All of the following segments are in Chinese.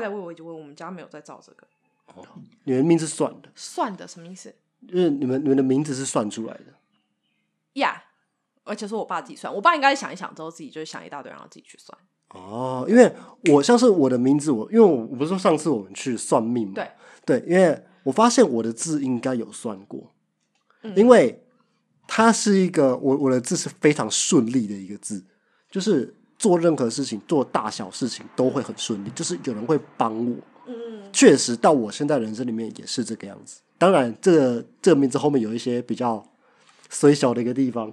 蛮意外的，我以为我们家没有在造这个。哦。你们名字是算的，算的，什么意思？就是你们你们的名字是算出来的。呀而且是我爸自己算，我爸应该想一想之后自己就想一大堆，然后自己去算。哦，因为我像是我的名字，我因为我我不是说上次我们去算命嘛，对。对，因为我发现我的字应该有算过，嗯。因为它是一个我我的字是非常顺利的一个字，就是做任何事情做大小事情都会很顺利，就是有人会帮我。嗯，确实到我现在人生里面也是这个样子。当然，这个这个名字后面有一些比较虽小的一个地方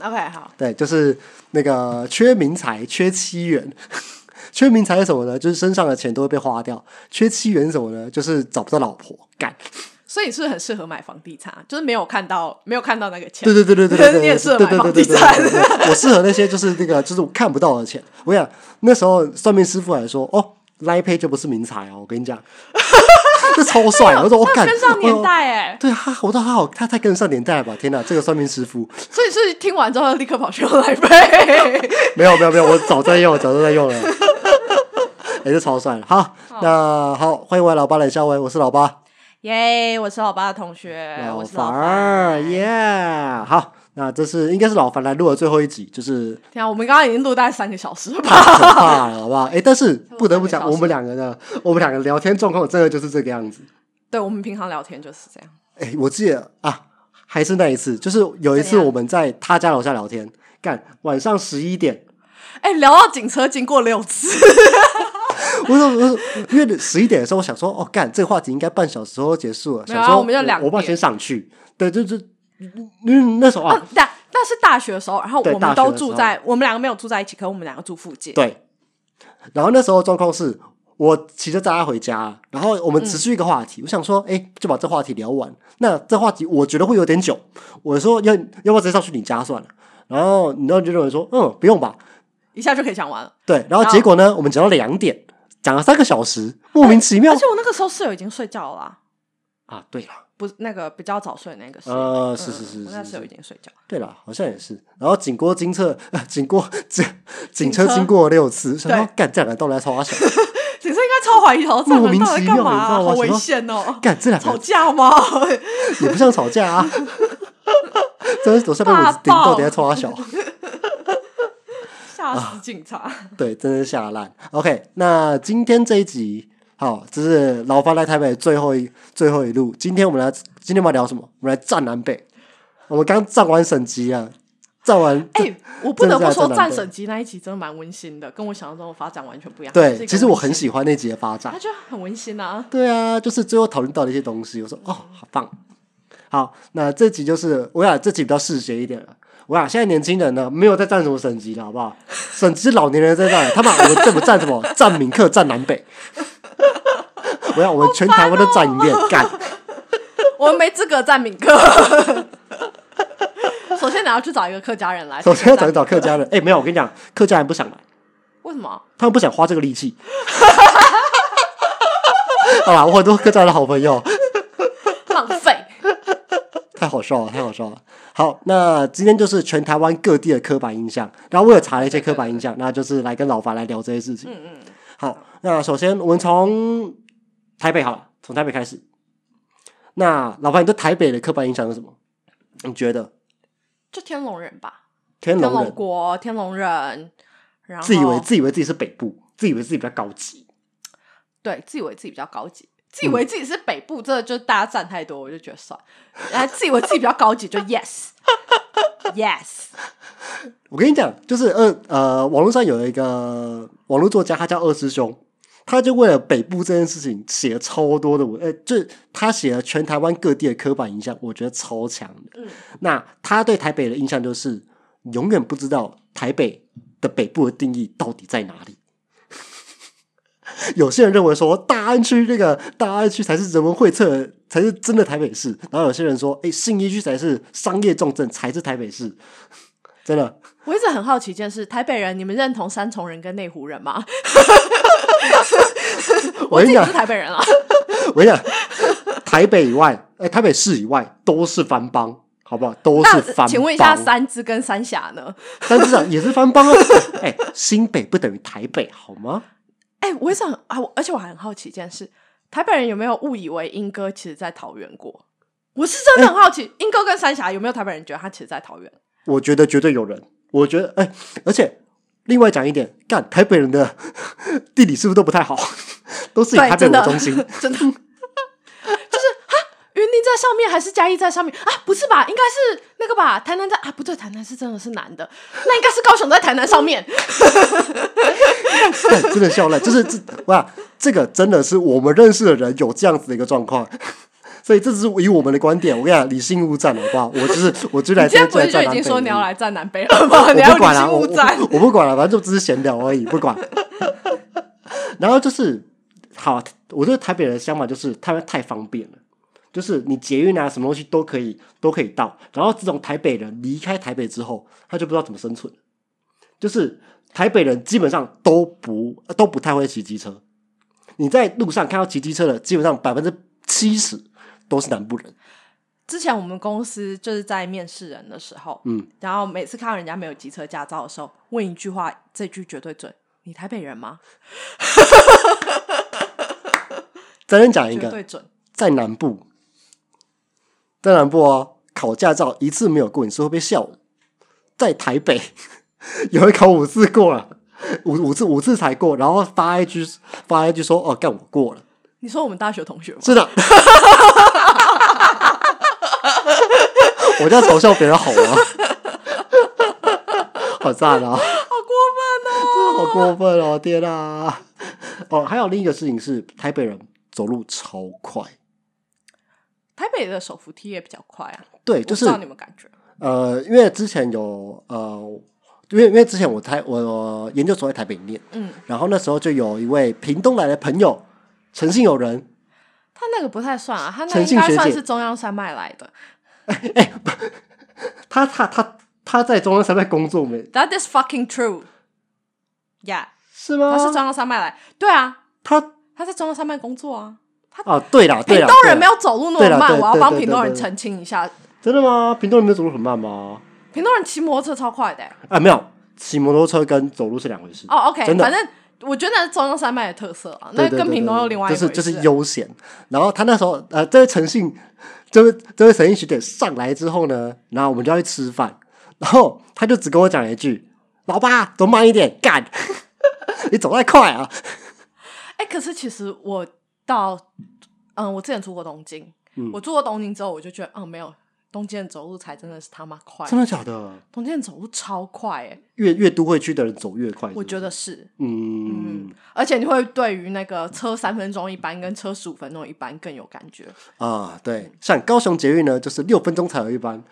，OK，好，对，就是那个缺民财，缺七元。缺民财是什么呢？就是身上的钱都会被花掉。缺七元是什么呢？就是找不到老婆干。所以你是很适合买房地产，就是没有看到没有看到那个钱。对对对对对，你也适合买房地产我适合那些就是那个就是我看不到的钱。我跟你讲，那时候算命师傅还说：“哦，来配就不是名财哦。”我跟你讲，这超帅。我说我，跟上年代哎、对啊，我说他好，他太跟上年代了吧？天哪，这个算命师傅所以是听完之后立刻跑去用来背。没有没有没有，我早在用，早就在用了。也是超帅的。好，那好，欢迎我老八冷笑威，我是老八，耶我是老八的同学，我是老凡樊儿，耶。好，那这是应该是老樊来录的最后一集，就是天啊，我们刚刚已经录大概三个小时了吧？太可怕了，好不好？哎，但是不得不讲，我们两个的，我们两个聊天状况真的就是这个样子。对，我们平常聊天就是这样。哎，我记得啊，还是那一次，就是有一次我们在他家楼下聊天，干晚上十一点，哎、聊到警车经过六次，我说我说，因为十一点的时候，我想说，哦，干这个话题应该半小时后结束了，没有啊想说我们就两点我爸先上去，对，就就嗯那时候啊，但那是大学的时候，然后我们都住在，我们两个没有住在一起，可我们两个住附近。对，然后那时候状况是我骑着载他回家，然后我们持续一个话题，我想说，哎，就把这话题聊完。那这话题我觉得会有点久，我说要要不要直接上去你家算了。然后你然后就认为说，嗯，不用吧。一下就可以讲完了。对，然后结果呢，我们讲到两点，讲了三个小时，莫名其妙而且我那个时候室友已经睡觉了啦，啊。对了，不是那个比较早睡的那个室友。呃，嗯是是是我那室友已经睡觉。对了，好像也是。然后警过经测，呃，警过警警车车经过了六次，想说对干这两个到底在吵啥小？警车应该超怀疑头，这两莫个人到底名其妙干嘛、好危险哦！干这两吵架吗？也不像吵架啊，真的是我下面我顶到底在吵啥小？吓死警察！对，真的是吓烂。OK，那今天这一集，好，这是老方来台北最后一最后一路。今天我们来，今天我们要聊什么？我们来站南北。我们刚站完省级啊，站完。哎、我不得不说，战省级那一集真的蛮温馨的，跟我想象中的发展完全不一样。对，其实我很喜欢那集的发展它。就很温馨啊。对啊，就是最后讨论到的一些东西，我说哦，好棒。好，那这集就是我想这集比较嗜血一点了。我想现在年轻人呢，没有在站什么省级了，好不好？省级是老年人在站，他们我们这不站什么？站闽客，站南北。我要我们全台湾都站一遍，干。我们没资格占闽客。首先，你要去找一个客家人来。首先要找一找客家人，哎、没有，我跟你讲，客家人不想来，为什么？他们不想花这个力气。好啦，我很多客家人的好朋友。太好笑了，太好笑了。好，那今天就是全台湾各地的刻板印象，然后我也查了一些刻板印象，那就是来跟老樊来聊这些事情。嗯嗯，好，那首先我们从台北好了，从台北开始。那老樊，你对台北的刻板印象是什么？你觉得就天龙人吧，天龙天龙人国、天龙人，然后自以为自以为自己是北部，自以为自己比较高级，对，自以为自己比较高级，自以为自己是北部，这就大家站太多，我就觉得算。然后自以为自己比较高级，就 yes yes。我跟你讲，就是二呃，网络上有一个网络作家，他叫二师兄，他就为了北部这件事情写了超多的文，呃，就是他写了全台湾各地的刻板印象，我觉得超强的。嗯那他对台北的印象就是，永远不知道台北的北部的定义到底在哪里。有些人认为说大安区那个大安区才是人文荟萃，才是真的台北市。然后有些人说，哎、信义区才是商业重镇，才是台北市。真的，我一直很好奇一件事，台北人，你们认同三重人跟内湖人吗？我跟你讲自己是，台北人啊。我跟你讲，台北以外，哎、台北市以外都是番邦，好不好？都是番。请问一下，三支跟三峡呢？但是啊，也是番邦啊。哎、新北不等于台北，好吗？哎、我也是很啊，我而且我还很好奇一件事，台北人有没有误以为英哥其实在桃园过？我是真的很好奇，英哥跟三峡有没有台北人觉得他其实在桃园？我觉得绝对有人。我觉得，哎、而且另外讲一点，干台北人的 地理是不是都不太好？都是以对，台北为中心。真的 云林在上面还是嘉义在上面啊？不是吧？应该是那个吧？台南在啊？不对，台南是真的是男的，那应该是高雄在台南上面。干 真的笑烂，就是这哇，这个真的是我们认识的人有这样子的一个状况。所以这只是以我们的观点，我跟你讲，理性勿战，好不好？我就是 我就来你今天不是就已经说你要来站南北了吗？我不管了、理我我。不管了，反正就只是闲聊而已，不管。然后就是好，我觉得台北人的想法就是他们太方便了，就是你捷运啊，什么东西都可以都可以到。然后自从台北人离开台北之后，他就不知道怎么生存，就是台北人基本上都不都不太会骑机车。你在路上看到骑机车的，基本上百分之七十都是南部人。之前我们公司就是在面试人的时候，嗯，然后每次看到人家没有机车驾照的时候，问一句话，这句绝对准。你台北人吗？真的讲一个，绝对准。在南部，在南部哦，考驾照一次没有过，你是会被笑的。在台北，有人考五次过了，五五次五次才过，然后发一句发一句说：“哦，干我过了。你说我们大学同学吗”？是的，我在嘲笑别人好吗，好赞啊！好过分哦！好过分哦！天啊！哦，还有另一个事情是，台北人走路超快，台北的手扶梯也比较快啊，对，就是我不知道你们感觉？呃，因为之前有呃，因为因为之前我台我研究所在台北念，嗯，然后那时候就有一位屏东来的朋友，诚信友人，他那个不太算啊，他那诚应该算是中央山脉来的。他他他他在中央山脉工作没？That is fucking true. Yeah，是吗？他是中央山脉来。对啊，他他在中央山脉工作啊。哦，对了，对屏啦，对啦东人没有走路那么慢，我要帮屏东人澄清一下。真的吗？屏东人没有走路很慢吗？屏东人骑摩托车超快的欸、啊，没有，骑摩托车跟走路是两回事。哦，OK，真的反正我觉得那是中央山脉的特色啊，那跟屏东对又另外一回事。就是就是悠闲。然后他那时候呃，这位诚信，这位这位诚信学姐上来之后呢，然后我们就要去吃饭，然后他就只跟我讲一句：“老爸，走慢一点，干，你走太快啊 哎、可是其实我到嗯，我之前住过东京，嗯我住过东京之后，我就觉得，嗯，没有东京的走路才真的是他妈！”快，真的假的？东京的走路超快哎、越越都会区的人走越快，我觉得，得是，嗯而且你会对于那个车三分钟一班跟车十五分钟一班更有感觉。啊，对，像高雄捷运呢，就是六分钟才有一班，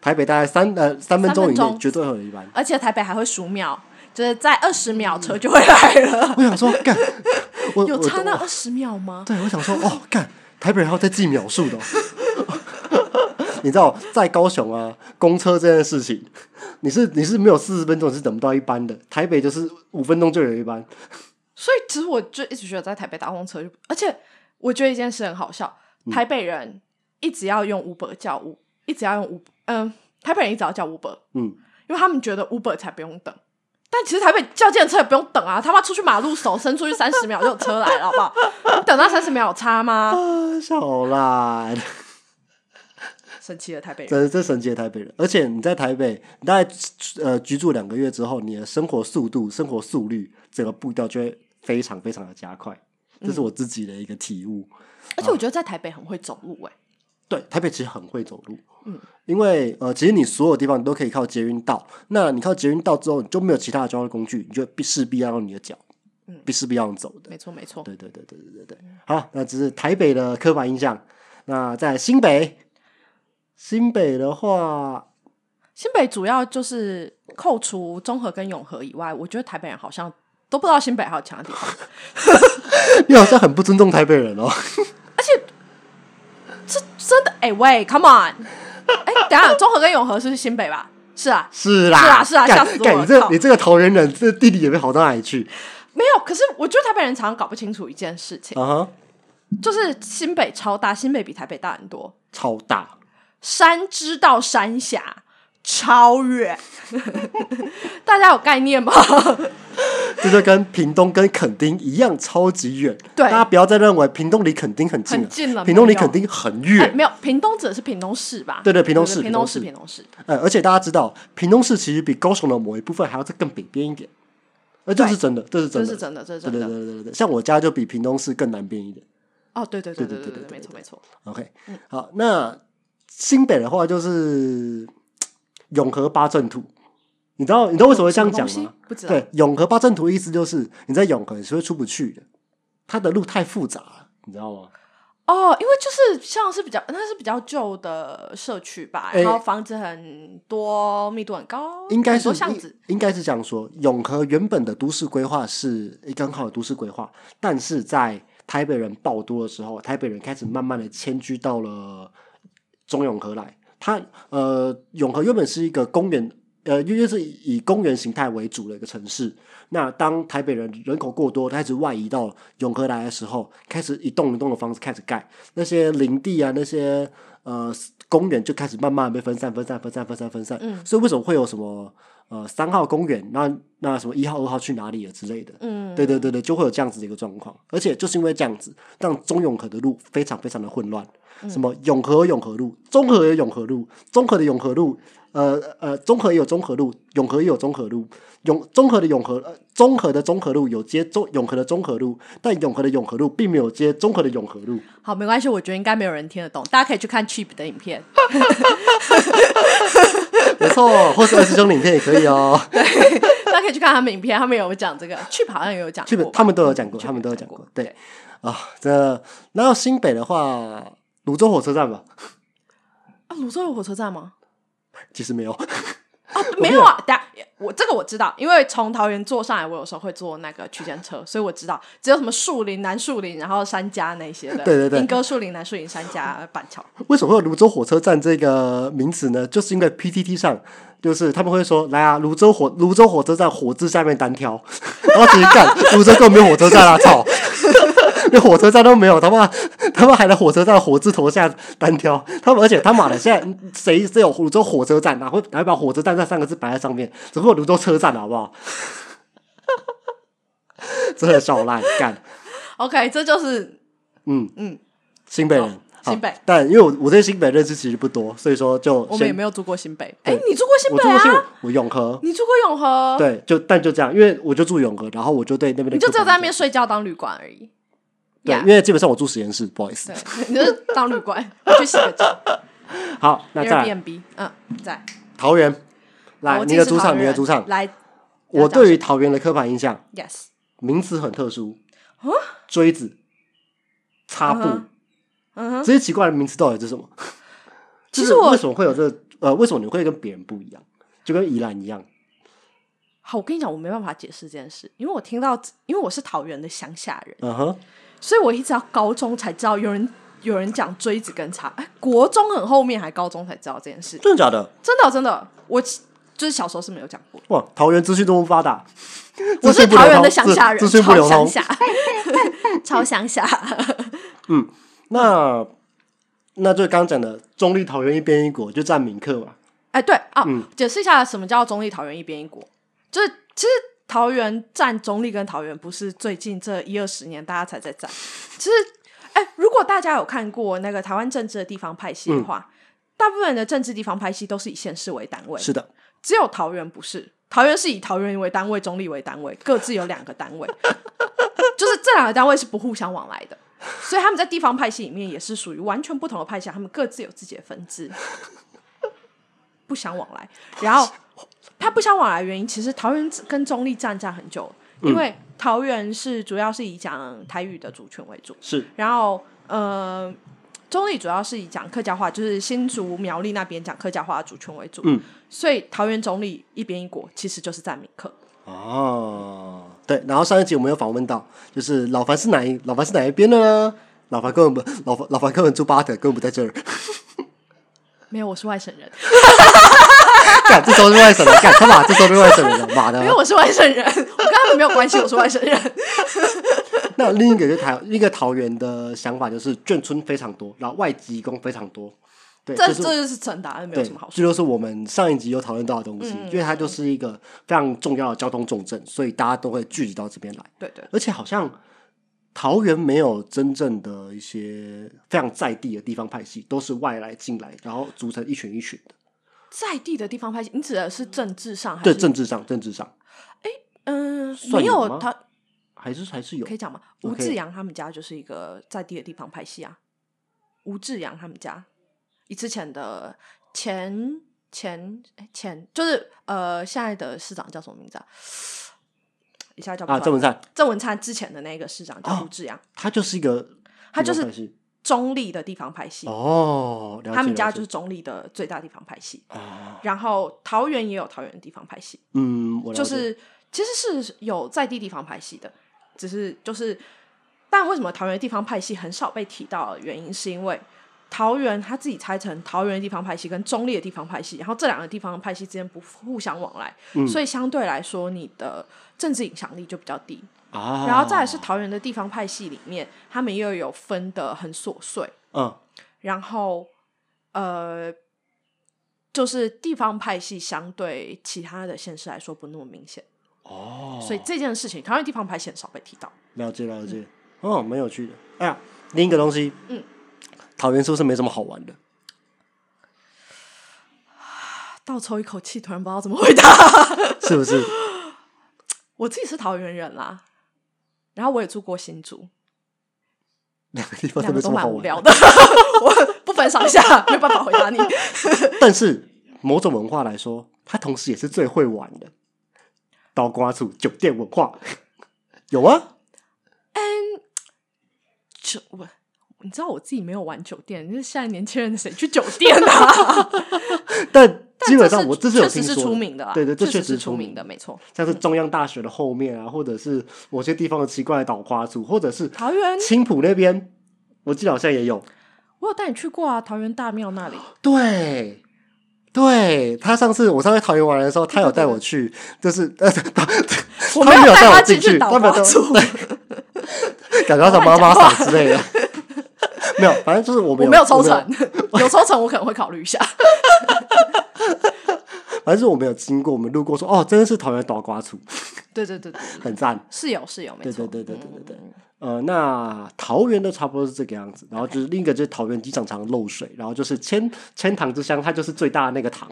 台北大概三呃三分钟以三分钟内绝对会有一班。而且台北还会数秒，就是在二十秒车就会来了。我想说，干，我有差那二十秒吗？对，我想说，哦，干，台北人还要再记秒数的哦、你知道，在高雄啊，公车这件事情，你是你是没有四十分钟你是等不到一班的，台北就是五分钟就有一班。所以其实我就一直觉得在台北搭公车就，而且我觉得一件事很好笑，嗯台北人一直要用 Uber 叫 U，一直要用 Uber，嗯，台北人一直要叫 Uber，嗯，因为他们觉得 Uber 才不用等。但其实台北叫计程车也不用等啊，他妈出去马路手伸出去三十秒就有车来了，好不好？你等到三十秒有差吗？啊，小烂，生气了，台北人。真的这神奇的台北人。而且你在台北，你大概呃居住两个月之后，你的生活速度、生活速率，整个步调就会非常非常的加快。这是我自己的一个体悟。而且我觉得在台北很会走路、欸，对，台北其实很会走路，嗯，因为呃，其实你所有地方你都可以靠捷运到，那你靠捷运到之后，你就没有其他的交通工具，你就必势必要用你的脚，嗯必势必要用走的。没错没错。对对对对对对对。好，那只是台北的刻板印象。那在新北，新北的话，新北主要就是扣除中和跟永和以外，我觉得台北人好像都不知道新北还有其他地方。你好像很不尊重台北人哦。这真的哎、喂，Come on！哎、等下，中和跟永和是新北吧？是啊，是啦，是啊是吓死我了你这你这个桃园人，这地理也没好到哪里去没有。可是我觉得台北人常常搞不清楚一件事情，啊哈，就是新北超大，新北比台北大很多。超大，山知道山峡，超远，大家有概念吗？这就跟屏东跟垦丁一样，超级远。对，大家不要再认为屏东离垦丁很近了，近屏东离垦丁很远、没有，屏东指的是屏东市吧？对对，屏东市，屏东市，屏东市。呃、而且大家知道，屏东市其实比高雄的某一部分还要再更北边一点。呃，这是真的，这是真的，这是真的，这是真的。对对对对对，像我家就比屏东市更南边一点。哦，对对对对对对对，没错没错。OK，、嗯、好，那新北的话就是。永和八阵图，你知道你知道为什么会这样讲吗不知道。对，永和八阵图意思就是你在永和你是会出不去的，它的路太复杂了，你知道吗？哦，因为就是像是比较，那是比较旧的社区吧，哎然后房子很多，密度很高，应该是巷子。应该是这样说。永和原本的都市规划是一个很好的都市规划，但是在台北人爆多的时候，台北人开始慢慢的迁居到了中永和来。它呃，永和原本是一个公园，呃，因为是以公园形态为主的一个城市。那当台北人人口过多，开始外移到永和来的时候，开始一栋一栋的房子开始盖，那些林地啊，那些呃公园就开始慢慢被分散、分散、分散、分散、分散。嗯所以为什么会有什么呃三号公园，那那什么一号、二号去哪里了之类的？嗯，对对对对，就会有这样子的一个状况，而且就是因为这样子，让中永和的路非常非常的混乱。嗯什么永和永和路，中和有永和路，中和的永和路，呃呃，中和也有中和路，永和也有中和路，永中和的永和，呃，中和的中和路有接中永和的中和路，但永和的永和路并没有接中和的永和路。好，没关系，我觉得应该没有人听得懂，大家可以去看 Cheap 的影片，没错，或是二师兄影片也可以哦。对大家可以去看他们影片，他们有讲这个，Cheap 好像也有讲过吧，他们都有讲过，他们都有讲过。对啊，这然后新北的话，泸州火车站吧，啊，泸州有火车站吗？其实没有。啊，没有啊，等下我这个我知道，因为从桃园坐上来，我有时候会坐那个区间车，所以我知道只有什么树林、南树林，然后三家那些的，对对对莺歌树林、南树林、三家、板桥。为什么会有泸州火车站这个名词呢？就是因为 PTT 上，就是他们会说，来啊，泸州火泸州火车站火字下面单挑，然后直接干，泸州根本没有火车站啊，操！连火车站都没有，他妈他妈还在火车站火字头下单挑，他们而且他妈的现在谁谁有泸州火车站，哪会哪会把火车站这三个字摆在上面？只会有泸州车站，好不好？真的笑烂干，OK，这就是嗯嗯，新北人，新北但因为我我对新北认识其实不多，所以说就我们也没有住过新北。哎、对你住过新北啊？，我永和，你住过永和？，对，就但就这样，因为我就住永和，然后我就对那边的你就只有在那边睡觉当旅馆而已。对，因为基本上我住实验室，不好意思对。你就是当旅馆，我去洗个澡。好，那再来 Airbnb，嗯，在。桃园，来你的主场，你的主场。来。我对于桃园的刻板印象，Yes，名词很特殊，锥子、擦布嗯这些奇怪的名词到底是什么？其实我就是为什么会有这呃，为什么你会跟别人不一样？就跟宜兰一样，好，我跟你讲，我没办法解释这件事，因为我听到，因为我是桃园的乡下人，嗯哼，所以我一直到高中才知道有人有人讲锥子跟叉，哎，国中很后面还高中才知道这件事，真的假的？真的真的，我就是小时候是没有讲过。哇，桃园资讯这么发达，我是桃园的乡下人，资资讯不超流通。乡下，超乡下。嗯那那就刚刚讲的中立桃园一边一国，就占名客嘛。哎，对啊，嗯解释一下什么叫中立桃园一边一国，就是其实桃园占中立跟桃园不是最近这一二十年大家才在占，其实哎，如果大家有看过那个台湾政治的地方派系的话，大部分的政治地方派系都是以县市为单位，是的，只有桃园不是，桃园是以桃园为单位，中立为单位，各自有两个单位，就是这两个单位是不互相往来的，所以他们在地方派系里面也是属于完全不同的派系，他们各自有自己的分支，不相往来。然后他不相往来的原因，其实桃园跟中立战战很久，因为桃园是主要是以讲台语的主权为主，是然后呃，中立主要是以讲客家话，就是新竹苗栗那边讲客家话的主权为主。嗯，所以桃园中立一边一国其实就是占民客。哦，对。然后上一集我们有访问到，就是老樊是哪一老樊是哪一边的呢？老樊根本不老樊老樊根本住巴德，根本不在这儿。没有，我是外省人，干，这时候是外省人，干他妈，这时候是外省人了，妈的因为！我是外省人，我跟他们没有关系，我是外省人。那另一个就是台另一个桃园的想法就是眷村非常多，然后外籍工非常多，对，就是这这就是真答案，没有什么好，说。这就是我们上一集有讨论到的东西，嗯因为它就是一个非常重要的交通重镇，所以大家都会聚集到这边来。对对，而且好像桃园没有真正的一些非常在地的地方派系，都是外来进来，然后组成一群一群的。在地的地方拍戏，你指的是政治上还对，是政治上，政治上。哎嗯，没有他还是还是有。可以讲吗？吴志阳他们家就是一个在地的地方拍戏啊。吴志阳他们家，以之前的前前哎前就是呃现在的市长叫什么名字啊？一下叫不啊，郑文灿。郑文灿之前的那个市长叫哦吴志阳，他就是一个他就是中立的地方拍戏，哦，他们家就是中立的最大地方拍戏。啊，然后桃园也有桃园的地方拍戏，嗯，我就是其实是有在地地方拍戏的，只是就是，但为什么桃园地方拍戏很少被提到的原因，是因为桃园他自己拆成桃园的地方派系跟中立的地方派系，然后这两个地方派系之间不互相往来，嗯所以相对来说你的政治影响力就比较低。啊，然后再来是桃园的地方派系里面，他们又有分的很琐碎，嗯然后呃，就是地方派系相对其他的县市来说不那么明显。哦，所以这件事情，桃园地方派系很少被提到。了解了解，哦，蛮有趣的。哎呀，另一个东西，嗯，桃园是不是没什么好玩的？倒抽一口气，突然不知道怎么回答。是不是？我自己是桃园人啦，然后我也住过新竹，两个地方都蛮无聊的，我不分上下，没有办法回答你。但是某种文化来说，它同时也是最会玩的。倒瓜处酒店文化有啊，就我，你知道我自己没有玩酒店，就是现在年轻人谁去酒店啊？但基本上我这是有确实是听说的出名的啊，对对，这确确实出名的，名没错。像是中央大学的后面啊，或者是某些地方的奇怪的倒花处，或者是桃园，青浦那边，我记得好像也有。我有带你去过啊，桃园大庙那里。对，对他上次我上次桃园玩的时候，他有带我去，就是呃，他我没有带我进去，他没有带我瓜处，感觉像妈妈嗓之类的。没有，反正就是我们我没有抽成成，有抽成我可能会考虑一下。反正是我没有经过，我们路过说，哦，真的是桃园倒瓜处，对对对对，很赞。是有是有，没错。对对对对对对。呃，那桃园都差不多是这个样子，然后就是另一个就是桃园机场常漏水，然后就是千千塘之乡，它就是最大的那个塘。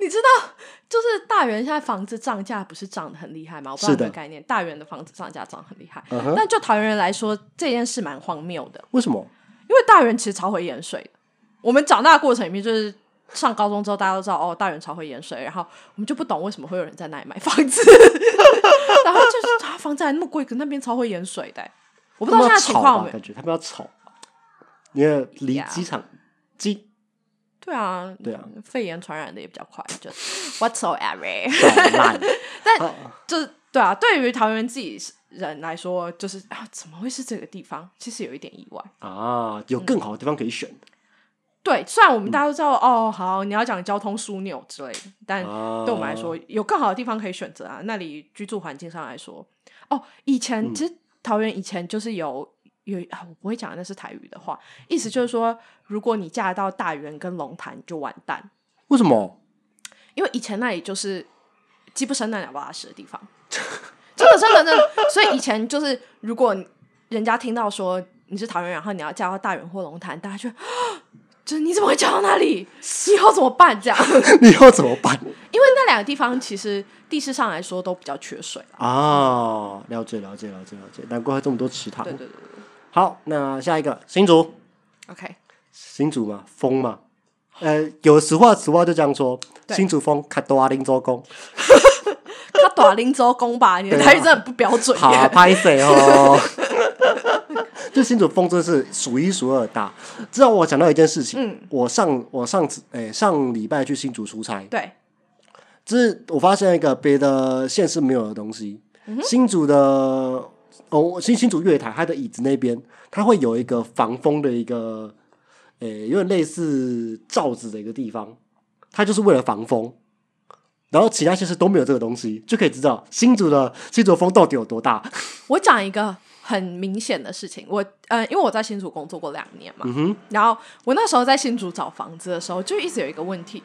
你知道，就是大园现在房子涨价不是涨得很厉害吗？我不知道这个概念，大园的房子涨价涨得很厉害。但就桃园人来说，这件事蛮荒谬的，为什么？因为大园其实超会淹水的。我们长大的过程里面，就是上高中之后，大家都知道哦，大园超会淹水，然后我们就不懂为什么会有人在那里买房子，然后就是啊，房子还那么贵，可那边超会淹水的欸、我不知道现在情况有没感觉他们要吵，因为离机场机对啊，对啊，肺炎传染的也比较快，就 whatsoever。但啊就是对啊，对于桃园自己人来说，就是啊，怎么会是这个地方？其实有一点意外。啊，有更好的地方可以选的对，虽然我们大家都知道，哦，好，你要讲交通枢纽之类的，但啊。对我们来说，有更好的地方可以选择啊。那里居住环境上来说，哦，以前、嗯其实桃园以前就是有有啊，我不会讲那是台语的话，意思就是说，如果你嫁到大园跟龙潭，就完蛋，为什么？因为以前那里就是鸡不生蛋，鸟不拉屎的地方，真的真的真的。所以以前就是，如果人家听到说你是桃园人，然后你要嫁到大园或龙潭，大家就。就是你怎么会嫁到那里？以后怎么办？这样，你以后怎么办因为那两个地方其实地势上来说都比较缺水啦。啊？了解了解了解了解，难怪会这么多池塘对。对对对好，那下一个新竹，，OK，新竹嘛，风嘛，呃，有实话实话就这样说，新竹风卡多阿林周公，卡多阿林周公吧，你的台语真的很不标准。好啊。拍谁哦？就新竹风真的是数一数二大。知道我讲到一件事情，嗯。我上我上次诶、上礼拜去新竹出差，对，就是我发现一个别的县市没有的东西。新竹的哦，新新竹月台它的椅子那边，它会有一个防风的一个，诶、有点类似罩子的一个地方，它就是为了防风。然后其他县市都没有这个东西，就可以知道新竹的新竹风到底有多大。我讲一个很明显的事情。我呃，因为我在新竹工作过两年嘛，嗯然后我那时候在新竹找房子的时候，就一直有一个问题，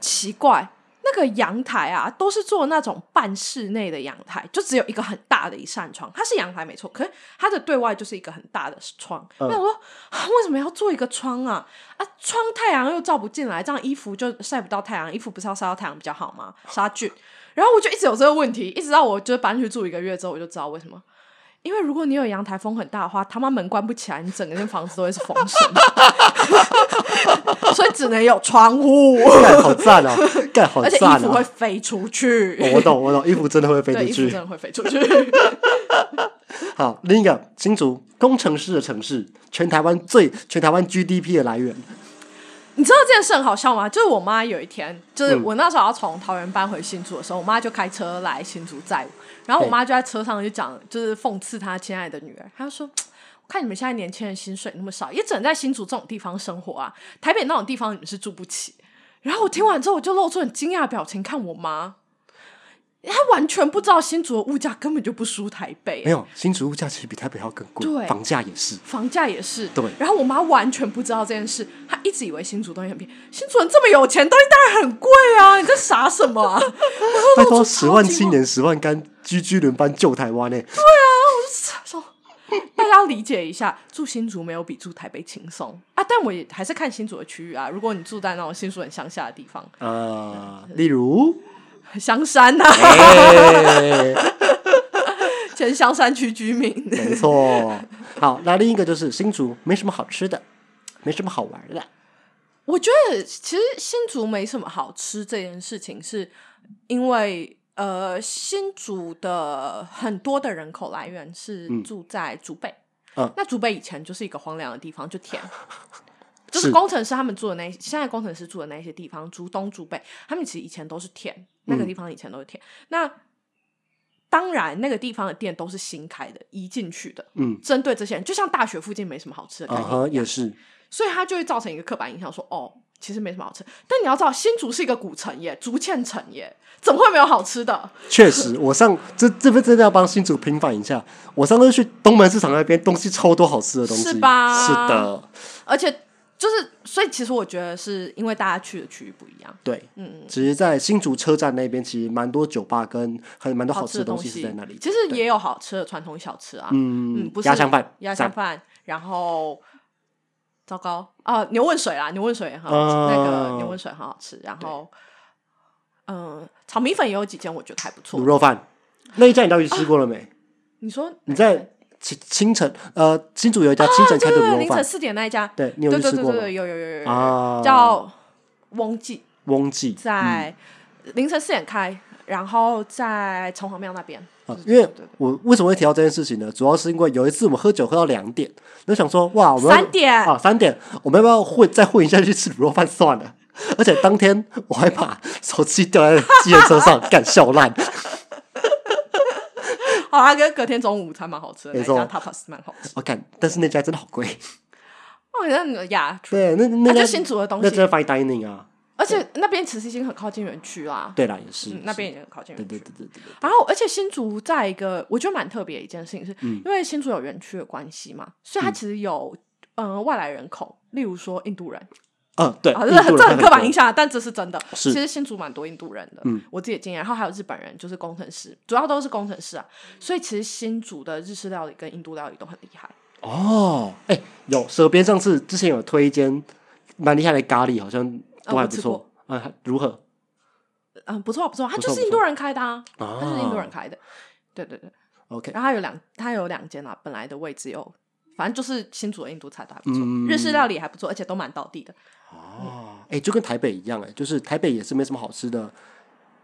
奇怪，那个阳台啊，都是做那种半室内的阳台，就只有一个很大的一扇窗，它是阳台没错，可是它的对外就是一个很大的窗。嗯那我说、啊，为什么要做一个窗啊？啊，窗太阳又照不进来，这样衣服就晒不到太阳，衣服不是要晒到太阳比较好吗？杀菌。然后我就一直有这个问题，一直到我就是搬去住一个月之后，我就知道为什么。因为如果你有阳台风很大的话，他妈门关不起来，你整个间房子都会是风声，所以只能有窗户，干好赞哦，干好而且衣服会哦！飞出去。哦我懂，我懂，衣服真的会飞，出去衣服真。的会飞出去。好，另一个新竹工程师的城市，全台湾最全台湾 GDP 的来源。你知道这件事很好笑吗？就是我妈有一天，就是嗯我那时候要从桃园搬回新竹的时候，我妈就开车来新竹载我，然后我妈就在车上就讲，就是讽刺她亲爱的女儿，她就说。我看你们现在年轻人薪水那么少，也只能在新竹这种地方生活啊。台北那种地方你们是住不起。然后我听完之后，我就露出很惊讶的表情看我妈，她完全不知道新竹的物价根本就不输台北、没有，新竹物价其实比台北还要更贵，对房价也是。房价也是。对然后我妈完全不知道这件事，她一直以为新竹东西很便宜，新竹人这么有钱，东西当然很贵啊！你在傻什么啊？拜托，十万青年十万干，居居轮班救台湾呢对啊我就、说大家理解一下，住新竹没有比住台北轻松啊！但我也还是看新竹的区域啊。如果你住在那种新竹很乡下的地方，呃，例如，香山呐、哎、前香山区居民。没错。好，那另一个就是新竹没什么好吃的，没什么好玩的。我觉得其实新竹没什么好吃这件事情，是因为呃新竹的很多的人口来源是住在竹北，嗯那竹北以前就是一个荒凉的地方，就田。就是是工程师他们住的那，现在工程师住的那些地方，竹东、竹北，他们其实以前都是田，那个地方以前都是田。那当然，那个地方的店都是新开的，移进去的。嗯，针对这些人，就像大学附近没什么好吃的也是。所以它就会造成一个刻板印象说，哦，其实没什么好吃。但你要知道，新竹是一个古城耶，竹堑城耶，怎么会没有好吃的？确实，我上这这边真的要帮新竹平反一下。我上次去东门市场那边，东西超多好吃的东西，是吧是的，而且就是，所以其实我觉得是因为大家去的区域不一样，对。嗯，其实，在新竹车站那边，其实蛮多酒吧跟很蛮多好吃的东西西是在那里。其实也有好吃的传统小吃啊，嗯嗯，不是鸭香饭，鸭香饭，然后糟糕啊，牛问水啦，牛问水也很好吃，哦那个牛问水很好吃，然后嗯，炒米粉也有几间我觉得还不错卤。肉饭那一家你到底吃过了没？你说你在清清晨呃新竹有一家清晨开的对对对，卤肉饭，凌晨四点那一家，对你有去吃过？有有有有有啊有，叫翁记，翁记在凌晨四点开，然后在城隍庙那边。啊，因为我为什么会提到这件事情呢？主要是因为有一次我们喝酒喝到两点，就想说哇，我们三点啊三点，我们要不要混再混一下去吃卤肉饭算了？而且当天我还把手机掉在机车车上，干笑烂。好啦，跟隔天中午午餐蛮好吃的，那家 tapas 蛮好吃。我感，但是那家真的好贵。哦，那呀，对，那那家新竹的东西，那真的 fine dining 啊。而且那边其实已经很靠近园区啦。对啦，也是嗯，那边已经很靠近对对园区。对对对对。然后，而且新竹在一个我觉得蛮特别的一件事情是，嗯因为新竹有园区的关系嘛，所以它其实有嗯、呃外来人口，例如说印度人，嗯，对，啊，这很这很刻板多印象，但这是真的。是其实新竹蛮多印度人的，嗯我自己的经验，然后还有日本人，就是工程师，主要都是工程师啊。所以其实新竹的日式料理跟印度料理都很厉害。哦，哎、有舌边上次之前有推一间蛮厉害的咖喱，好像都还不错。啊、如何？嗯，不错不错，他就是印度人开的啊，他就是印度人开的。对对对，OK，然后他有两，他有两间啊，本来的位置有，反正就是新竹的印度菜都还不错，嗯日式料理还不错，而且都蛮道地的。哦，哎、就跟台北一样、哎，就是台北也是没什么好吃的，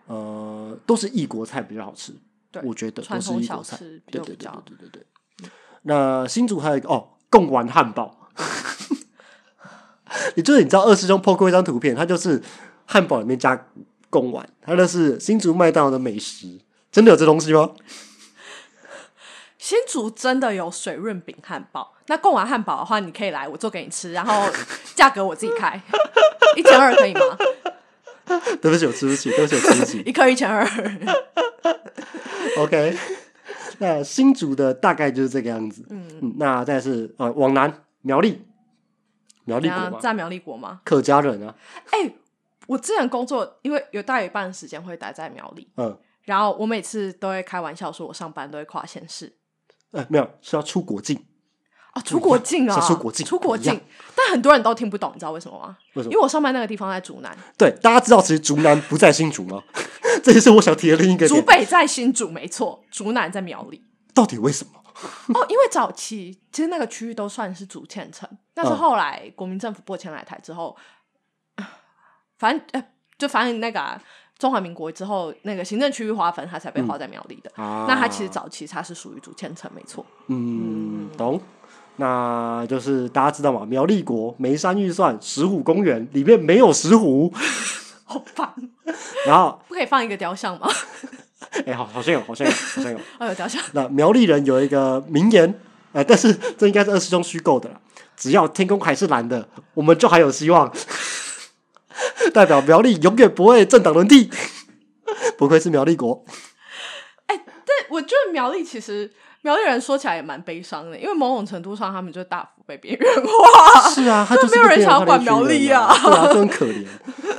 呃，都是异国菜比较好吃。对我觉得都是异国菜。对对对对对对对。那新竹还有一个哦，贡丸汉堡。也就是你知道二师兄 PO 过一张图片，它就是汉堡里面加贡丸，它那是新竹麦当劳的美食，真的有这东西吗？新竹真的有水润饼汉堡，那贡丸汉堡的话，你可以来，我做给你吃，然后价格我自己开，一千二可以吗？对不起，我吃不起，对不起，我吃不起。一颗一千二。OK，那新竹的大概就是这个样子。嗯那再是呃往南苗栗，苗栗在苗栗国吗？客家人啊，哎、我之前工作，因为有大一半的时间会待在苗栗，嗯，然后我每次都会开玩笑说，我上班都会跨县市。呃没有是要出国境，哦，出国境啊，是出国境出国境，但很多人都听不懂，你知道为什么吗？为什么因为我上班那个地方在竹南，对，大家知道其实竹南不在新竹吗？这也是我想提的另一个竹，北在新竹没错，竹南在苗栗。到底为什么？哦，因为早期其实那个区域都算是竹堑城，但是嗯后来国民政府拨迁来台之后，反正呃，就反正那个啊、中华民国之后，那个行政区域划分，它才被划在苗栗的。啊那它其实早期它是属于竹堑城，没错。嗯，懂。那就是大家知道嘛，苗栗国眉山预算石虎公园里面没有石虎，好烦，然后不可以放一个雕像吗？哎、好好像有，好像有，好像有。哦，有雕像。那苗栗人有一个名言，呃，但是这应该是二师兄虚构的啦。只要天空还是蓝的，我们就还有希望。代表苗栗永远不会政党轮替，不愧是苗栗国。但我觉得苗栗其实苗栗人说起来也蛮悲伤的，因为某种程度上他们就大幅被边缘化。是啊，他就是没有人想要管苗栗啊，啊对啊，就很可怜。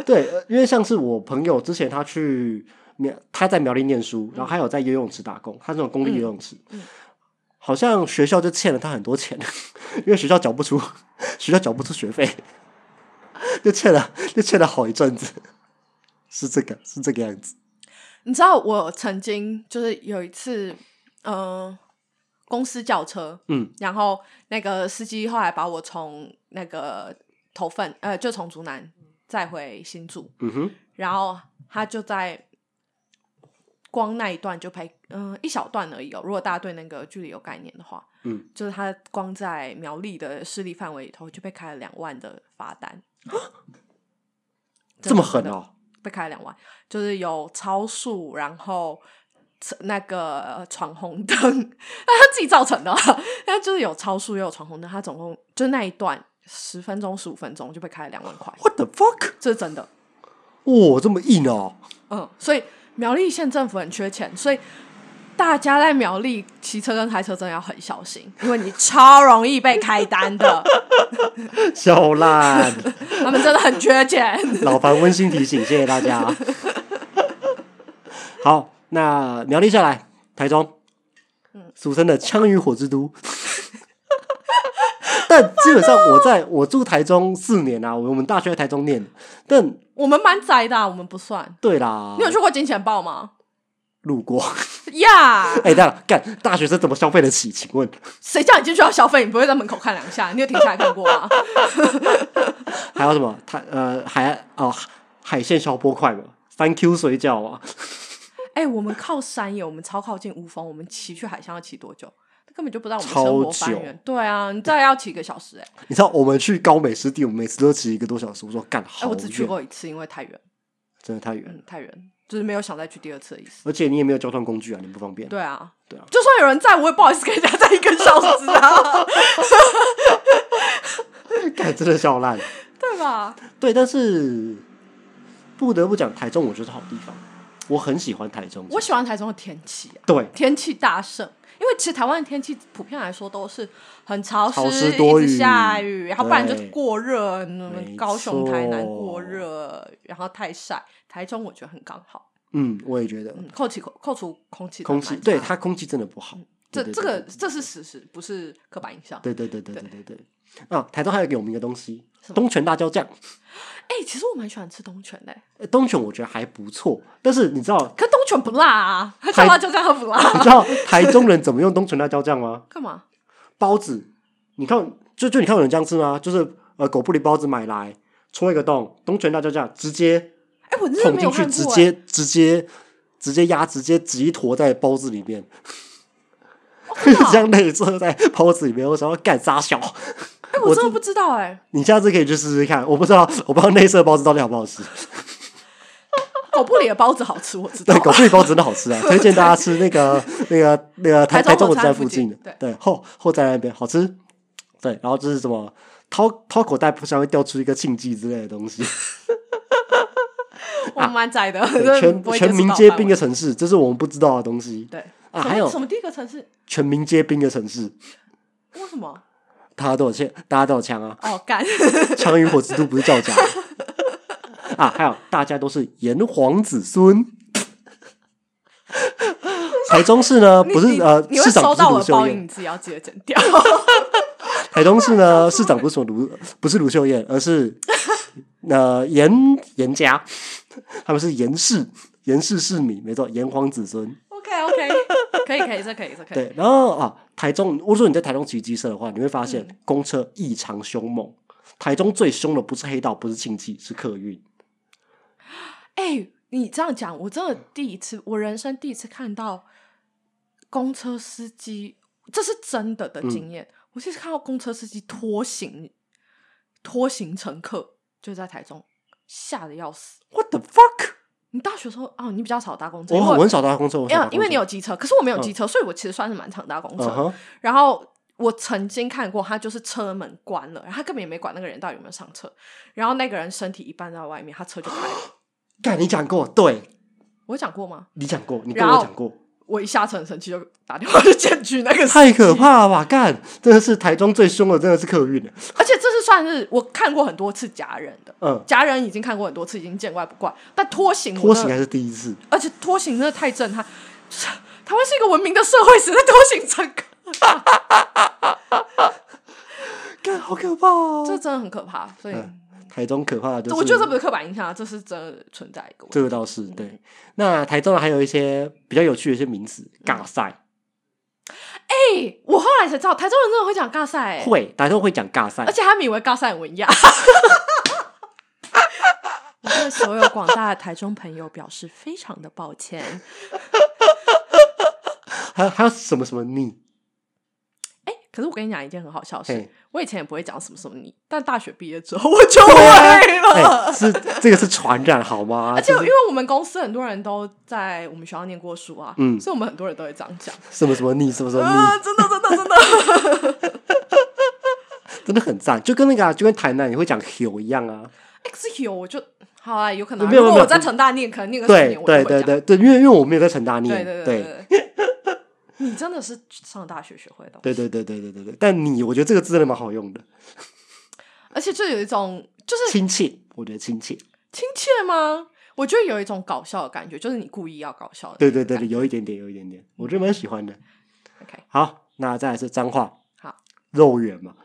对，呃因为像是我朋友之前他去苗，他在苗栗念书，然后还有在游泳池打工，他是那种公立游泳池，嗯好像学校就欠了他很多钱，因为学校缴不出，学校缴不出学费，就欠了，就欠了好一阵子。是这个，是这个样子。你知道我曾经就是有一次，嗯、公司叫车，嗯，然后那个司机后来把我从那个头份，呃，就从竹南载回新竹，嗯哼，然后他就在光那一段就赔，嗯、一小段而已哦。如果大家对那个距离有概念的话，嗯，就是他光在苗栗的势力范围里头就被开了两万的罚单，这么狠哦、被开了两万，就是有超速，然后那个呃闯红灯，那 他自己造成的。啊，但就是有超速又有闯红灯，他总共就那一段十分钟十五分钟就被开了两万块，What the fuck？这是真的。哇、这么硬哦、嗯，所以苗栗县政府很缺钱，所以大家在苗栗骑车跟开车真的要很小心，因为你超容易被开单的，小烂。他们真的很缺钱。老樊温馨提醒，谢谢大家。好，那苗栗下来，台中，俗称的枪与火之都。但基本上我在我住台中四年啊，我们大学在台中念，但我们蛮宅的啊、我们不算。对啦你，有去过金钱豹吗？路过，呀、哎、当然干大学生怎么消费得起？请问谁叫你进去要消费？你不会在门口看两下？你有停下来看过吗？还有什么？他呃海哦海鲜小波块嘛，三 Q 水饺啊，哎、我们靠山耶，我们超靠近乌峰，我们骑去海上要骑多久？根本就不知道我们超生活范久。对啊，你再要骑一个小时哎、你知道我们去高美湿地，我们每次都骑一个多小时。我说干哎、好我只去远，过一次，因为太远，真的太远。嗯，太远，就是没有想再去第二次的意思。而且你也没有交通工具啊，你不方便。对啊，对啊就算有人在，我也不好意思跟人家在一个小时啊，改真的笑烂。对吧？对，但是不得不讲，台中我觉得是好地方，我很喜欢台中。我喜欢台中的天气啊，对天气大胜，因为其实台湾的天气普遍来说都是很潮湿，潮湿多一直下雨，然后不然就是过热，嗯，高雄、台南过热，然后太晒。台中我觉得很刚好，嗯，我也觉得嗯，扣起扣扣除空气的空气对它空气真的不好。这这个这是事实，不是刻板印象。对对对对对对对。啊，台中还有一个有名的东西，东泉辣椒酱。哎、其实我蛮喜欢吃东泉的、呃东泉我觉得还不错，但是你知道可东泉不辣啊，辣椒酱喝不辣，你知道台中人怎么用东泉辣椒酱吗？干嘛？包子，你看，就就你看有人这样吃吗？就是呃狗不理包子买来戳一个洞，东泉辣椒酱直接哎、我真的捅没有进去，直接直接直接压，直接挤一坨在包子里面，这样内射在包子里面。我想要干啥小？哎、我真的不知道哎、你下次可以去试试看。我不知道，我不知道内射包子到底好不好吃。狗不理的包子好吃，我知道对，。狗不理包子真的好吃啊，推荐大家吃那个那个那个台台中火车站站附近的，对对后后站那边好吃。对，然后这是什么？掏掏口袋不小心会掉出一个庆记之类的东西。我蛮窄的，全全民皆兵的城市，这是我们不知道的东西。对，啊，还有什么第一个城市？全民皆兵的城市，为什么？大家都有枪，大家都有枪啊，哦，干，枪与火之都不是造假的 啊，还有大家都是炎黄子孙。台中市呢，不是呃，市长不是卢秀燕，你自己要记得剪掉。台中市呢，市长不是什么卢，不是卢秀燕，而是呃严严家，他们是严氏严氏市民，没错，炎黄子孙。OK OK，可以可以，这可以这可以。对，然后啊，台中，如果说你在台中骑机车的话，你会发嗯现公车异常凶猛。台中最凶的不是黑道，不是亲戚，是客运。哎、你这样讲，我真的第一次，我人生第一次看到公车司机，这是真的的经验。我第一次看到公车司机拖行拖行乘客，就在台中，吓得要死。What the fuck？你大学时候哦，你比较少搭公车，我很少搭公车，因为因为你有机车，可是我没有机车，所以我其实算是蛮常搭公车。嗯，然后我曾经看过，他就是车门关了，然后他根本也没管那个人到底有没有上车，然后那个人身体一半在外面，他车就开了。干你讲过，对我讲过吗？你讲过，你跟我讲过，我一下车很生气，就打电话就检举那个太可。怕了吧？干，真的是台中最凶的，真的是客运。而且这是算是我看过很多次夹人的，嗯，夹人已经看过很多次，已经见怪不怪。但拖行拖行还是第一次。而且拖行真的太震撼，就是台湾是一个文明的社会，谁在拖行乘客？干，好可怕哦！这真的很可怕。所以，嗯台中可怕的就是，我觉得这不是刻板印象啊，这是真的存在一个问题。这个倒是对。那台中呢，还有一些比较有趣的一些名词，嗯尬赛哎、我后来才知道，台中人真的会讲尬赛、欸，会，台中会讲尬赛而，且他们以为尬赛很文雅。我对所有广大的台中朋友表示非常的抱歉。还有还有什么什么你，哎、可是我跟你讲一件很好笑的事嘿，我以前也不会讲什么什么你，但大学毕业之后 我就会了。哎，是这个是传染好吗？而且因就是为我们公司很多人都在我们学校念过书啊，嗯所以我们很多人都会这样讲。什么什么你，什么什么啊，你，真的真的真的，真的很赞，就跟那个啊就跟台南你会讲 “hiu” 一样啊。X 有我就好啊，有可能啊、如果我在成大念，可能念个十对年对。对对对，因为因为我没有在成大念，对对对对对。你真的是上大学学会的，对对对对对对对，但你我觉得这个字真的蛮好用的，而且就有一种就是亲切，我觉得亲切。亲切吗？我觉得有一种搞笑的感觉，就是你故意要搞笑的。对对对对，有一点点，有一点点，我觉得蛮喜欢的。，OK，好，那再来是脏话，好，肉圆嘛，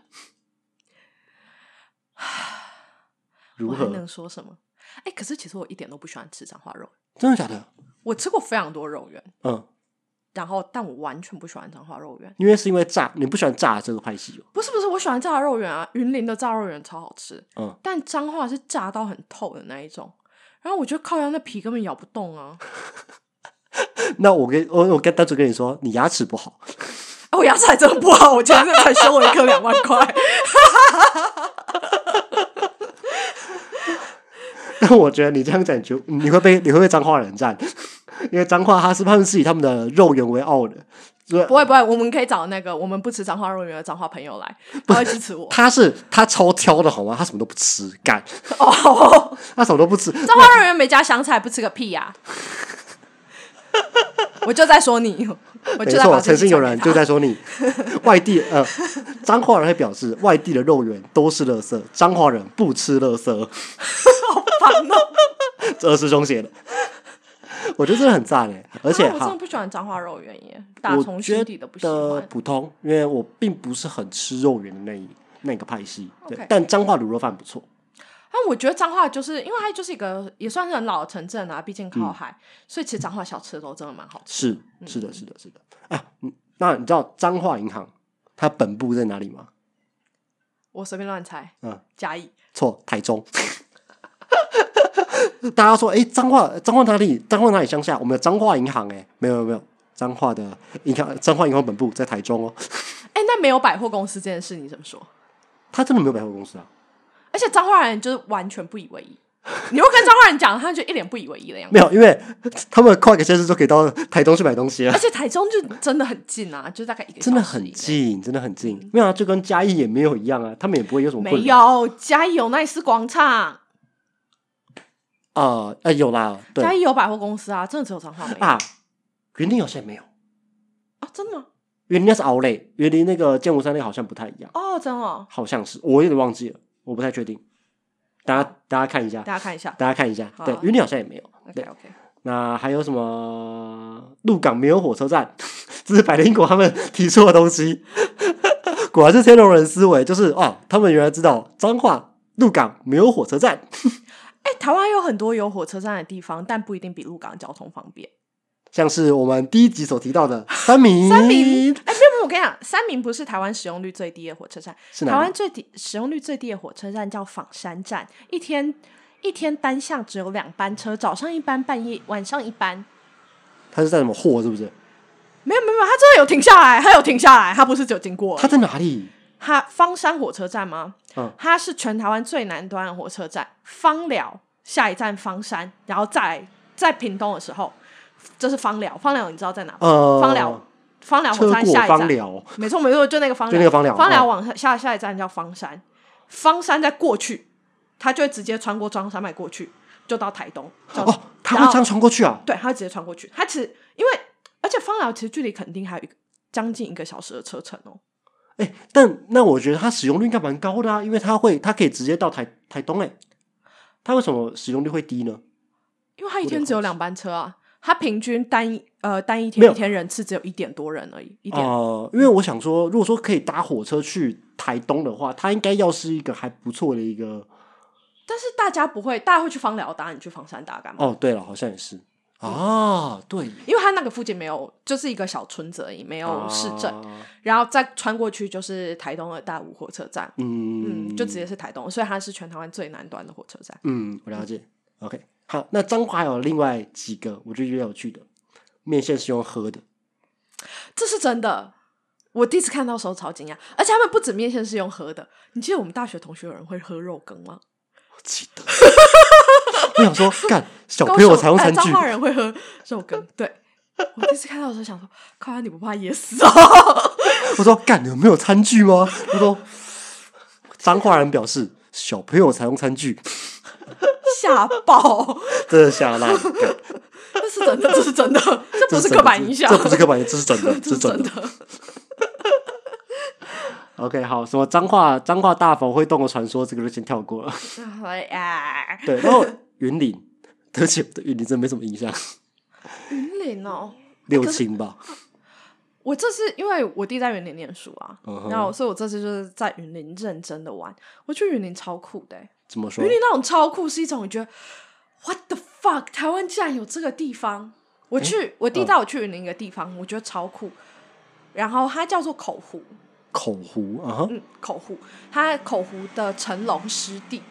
如何？能说什么？哎、可是其实我一点都不喜欢吃彰化肉圆，真的假的？我吃过非常多肉圆，嗯，然后但我完全不喜欢彰化肉圆。因为是因为炸，你不喜欢炸这个派系哦。不是不是，我喜欢炸肉圆啊，云林的炸肉圆超好吃，嗯，但彰化是炸到很透的那一种。然后我觉得靠腰那皮根本咬不动啊！那我跟我我跟单纯跟你说，你牙齿不好，啊我牙齿还真的不好，我前阵才修了一颗两万块。但我觉得你这样讲就你会被你会被脏话人占，因为脏话他是他们是以他们的肉圆为傲的，不会不会，我们可以找那个我们不吃彰化肉圆的彰化朋友来，他会支持我。他是他超挑的好吗？他什么都不吃，干，哦，他什么都不吃。彰化肉圆没加香菜，不吃个屁呀、我就在说你，我没错，就在把曾经有人就在在说你 外地呃，彰化人会表示外地的肉圆都是垃圾，彰化人不吃垃圾，好烦哦。这二师兄写的，我觉得真的很赞哎，而且我真的，不喜欢彰化肉圆耶，打我从心底的不喜得欢。普通，因为我并不是很吃肉圆的那一那个派系，对但彰化卤肉饭不错，但我觉得彰化就是因为它就是一个也算是很老的城镇啊，毕竟靠海，所以其实彰化小吃都真的蛮好吃。是是的，是的，是的啊，嗯，那你知道彰化银行它本部在哪里吗？我随便乱猜，嗯，嘉义错，台中。大家说，哎、彰化彰化哪里？彰化哪里乡下？我们有彰化银行、哎，没有没有彰化的银行，彰化银行本部在台中哦。哎，那没有百货公司这件事你怎么说？他真的没有百货公司啊？而且彰化人就是完全不以为意，你会跟彰化人讲，他就一脸不以为意的样子。没有，因为他们跨个县市就可以到台中去买东西了而，且台中就真的很近啊，就大概一个真的很。近，真的很近。没有啊，就跟嘉义也没有一样啊，他们也不会有什么没有嘉义有奈斯广场，啊，呃，有啦，对嘉义有百货公司啊，真的只有彰化没有。啊，云林好像没有，啊真的吗？园林那是熬类，园林那个剑湖山那个好像不太一样，哦，真的哦，好像是我有点忘记了，我不太确定。大家大家看一下，大家看一下。大家看一下，好对，园林好像也没有。OK 对，OK，那还有什么？鹿港没有火车站，这是百灵果他们提出的东西。果然是天龙人思维，就是哦，他们原来知道彰化鹿港没有火车站。哎，台湾有很多有火车站的地方，但不一定比鹿港交通方便。像是我们第一集所提到的三明，三明，哎，没有没有，我跟你讲，三明不是台湾使用率最低的火车站，是哪里？湾最低使用率最低的火车站叫仿山站，一天一天单向只有两班车，早上一班，半夜晚上一班。它是在什么货？是不是？没有没有没有，它真的有停下来，它有停下来，它不是只有经过。它在哪里？它方山火车站吗？嗯它是全台湾最南端的火车站，方寮下一站方山，然后再在屏东的时候，这是方寮，方寮你知道在哪吗？呃，芳寮芳寮火车站下一站，方寮，没错没错，就那个芳就那个方寮芳寮嗯往下下下一站叫方山，方山再过去，它就会直接穿过中央山脉过去，就到台东。叫哦，它会这样穿过去啊？对，它会直接穿过去。它其实因为而且方寮其实距离垦丁还有一个将近一个小时的车程哦。哎、但那我觉得它使用率应该蛮高的啊，因为它会，它可以直接到台台东、哎，它为什么使用率会低呢？因为它一天只有两班车啊，它平均单一呃单一天一天人次只有一点多人而已，一点。呃，因为我想说，如果说可以搭火车去台东的话，它应该要是一个还不错的一个。但是大家不会，大家会去芳寮搭，你去房山搭干嘛？哦，对了，好像也是啊，对，因为它那个附近没有，就是一个小村子而已，没有市政，啊然后再穿过去就是台东的大武火车站，嗯嗯，就直接是台东，所以它是全台湾最南端的火车站。嗯，我了解。OK，好，那彰化还有另外几个我觉得有趣的面线是用喝的，这是真的。我第一次看到的时候超惊讶，而且他们不止面线是用喝的。你记得我们大学同学有人会喝肉羹吗？我记得。我想说，干小朋友才用餐具高雄哎彰，化人会喝肉羹。对，我第一次看到的时候想说，靠，你不怕噎死啊？我说干有没有餐具吗？他说彰化人表示小朋友才用餐具，吓爆！真的吓烂。干这是真的，这是真的，这不是刻板印象，这不是刻板印象，这是真的，这这是真的。的。OK，好，什么脏话脏话大佛会动的传说，这个就先跳过了。对，然后云岭，对不起，我对云岭真没什么印象，云岭哦，六亲吧。我这次因为我弟在云林念书啊，然后所以我这次就是在云林认真的玩。我觉得云林超酷的欸、怎么说云？林那种超酷是一种我觉得 What the fuck，台湾竟然有这个地方。我去，我弟嗯带我去云林一个地方，我觉得超酷。然后它叫做口湖，口湖啊哈，嗯，口湖，它口湖的成龙湿地，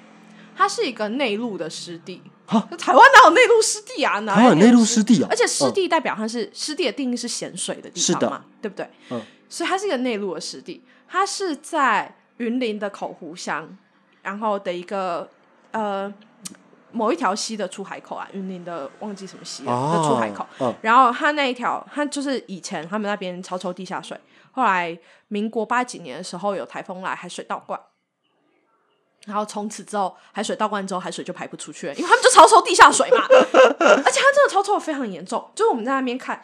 它是一个内陆的湿地。哈？台湾哪有内陆湿地啊？哪有内陆湿湿地啊？而且湿地代表它是湿地的定义是咸水的地方嘛，对不对？嗯，所以它是一个内陆的湿地，它是在云林的口湖乡，然后的一个呃某一条溪的出海口啊，云林的忘记什么溪的出海口。嗯。然后它那一条，它就是以前他们那边超抽地下水，后来民国八几年的时候有台风来，海水倒灌。然后从此之后，海水倒灌之后，海水就排不出去了，因为他们就超抽地下水嘛。而且它真的超抽的非常严重，就是我们在那边看，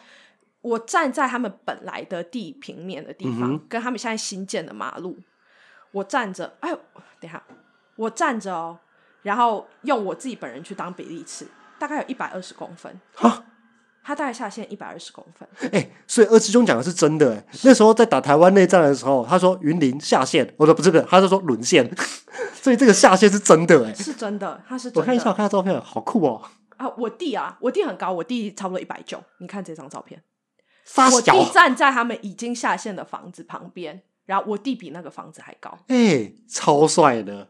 我站在他们本来的地平面的地方，嗯跟他们现在新建的马路，我站着，哎呦，等一下，我站着哦，然后用我自己本人去当比例尺，大概有一百二十公分，哈，它大概下限一百二十公分，哎、所以二师兄讲的是真的哎。那时候在打台湾内战的时候，他说云林下线，我说不是不是，他是说沦陷，所以这个下线是真的哎。是真的，他是真的。我看一下，我看下照片，好酷哦，啊，我弟啊，我弟很高，我弟差不多一百九，你看这张照片，发我弟站在他们已经下线的房子旁边，然后我弟比那个房子还高。哎、超帅的。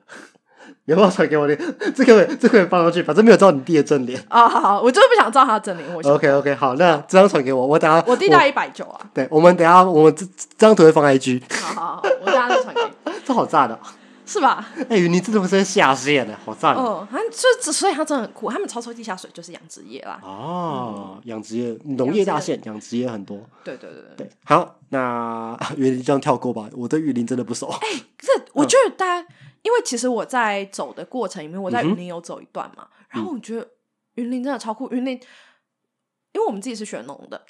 你要不要传给我脸？这个这个可以放上去，反正没有照你弟的正脸。啊，好好，我就是不想照他的正脸，我想 OK OK，好，那这张传给我，我等下我弟大概一百九啊，对，我们等下我们这这张图会放 IG，好好好，我等下再传给你，这好炸的、是吧？哎、云林真的会是下线的，好赞哦！嗯，反正就所以他真的很酷，他们超抽地下水就是养殖业啦。哦，养殖业、农业大县，养殖业很多。对对对对，对，好，那园林这样跳过吧，我对雨林真的不熟。哎这我觉得大家，因为其实我在走的过程里面，我在云林有走一段嘛，然后我觉得云林真的超酷，云林因为我们自己是学农的，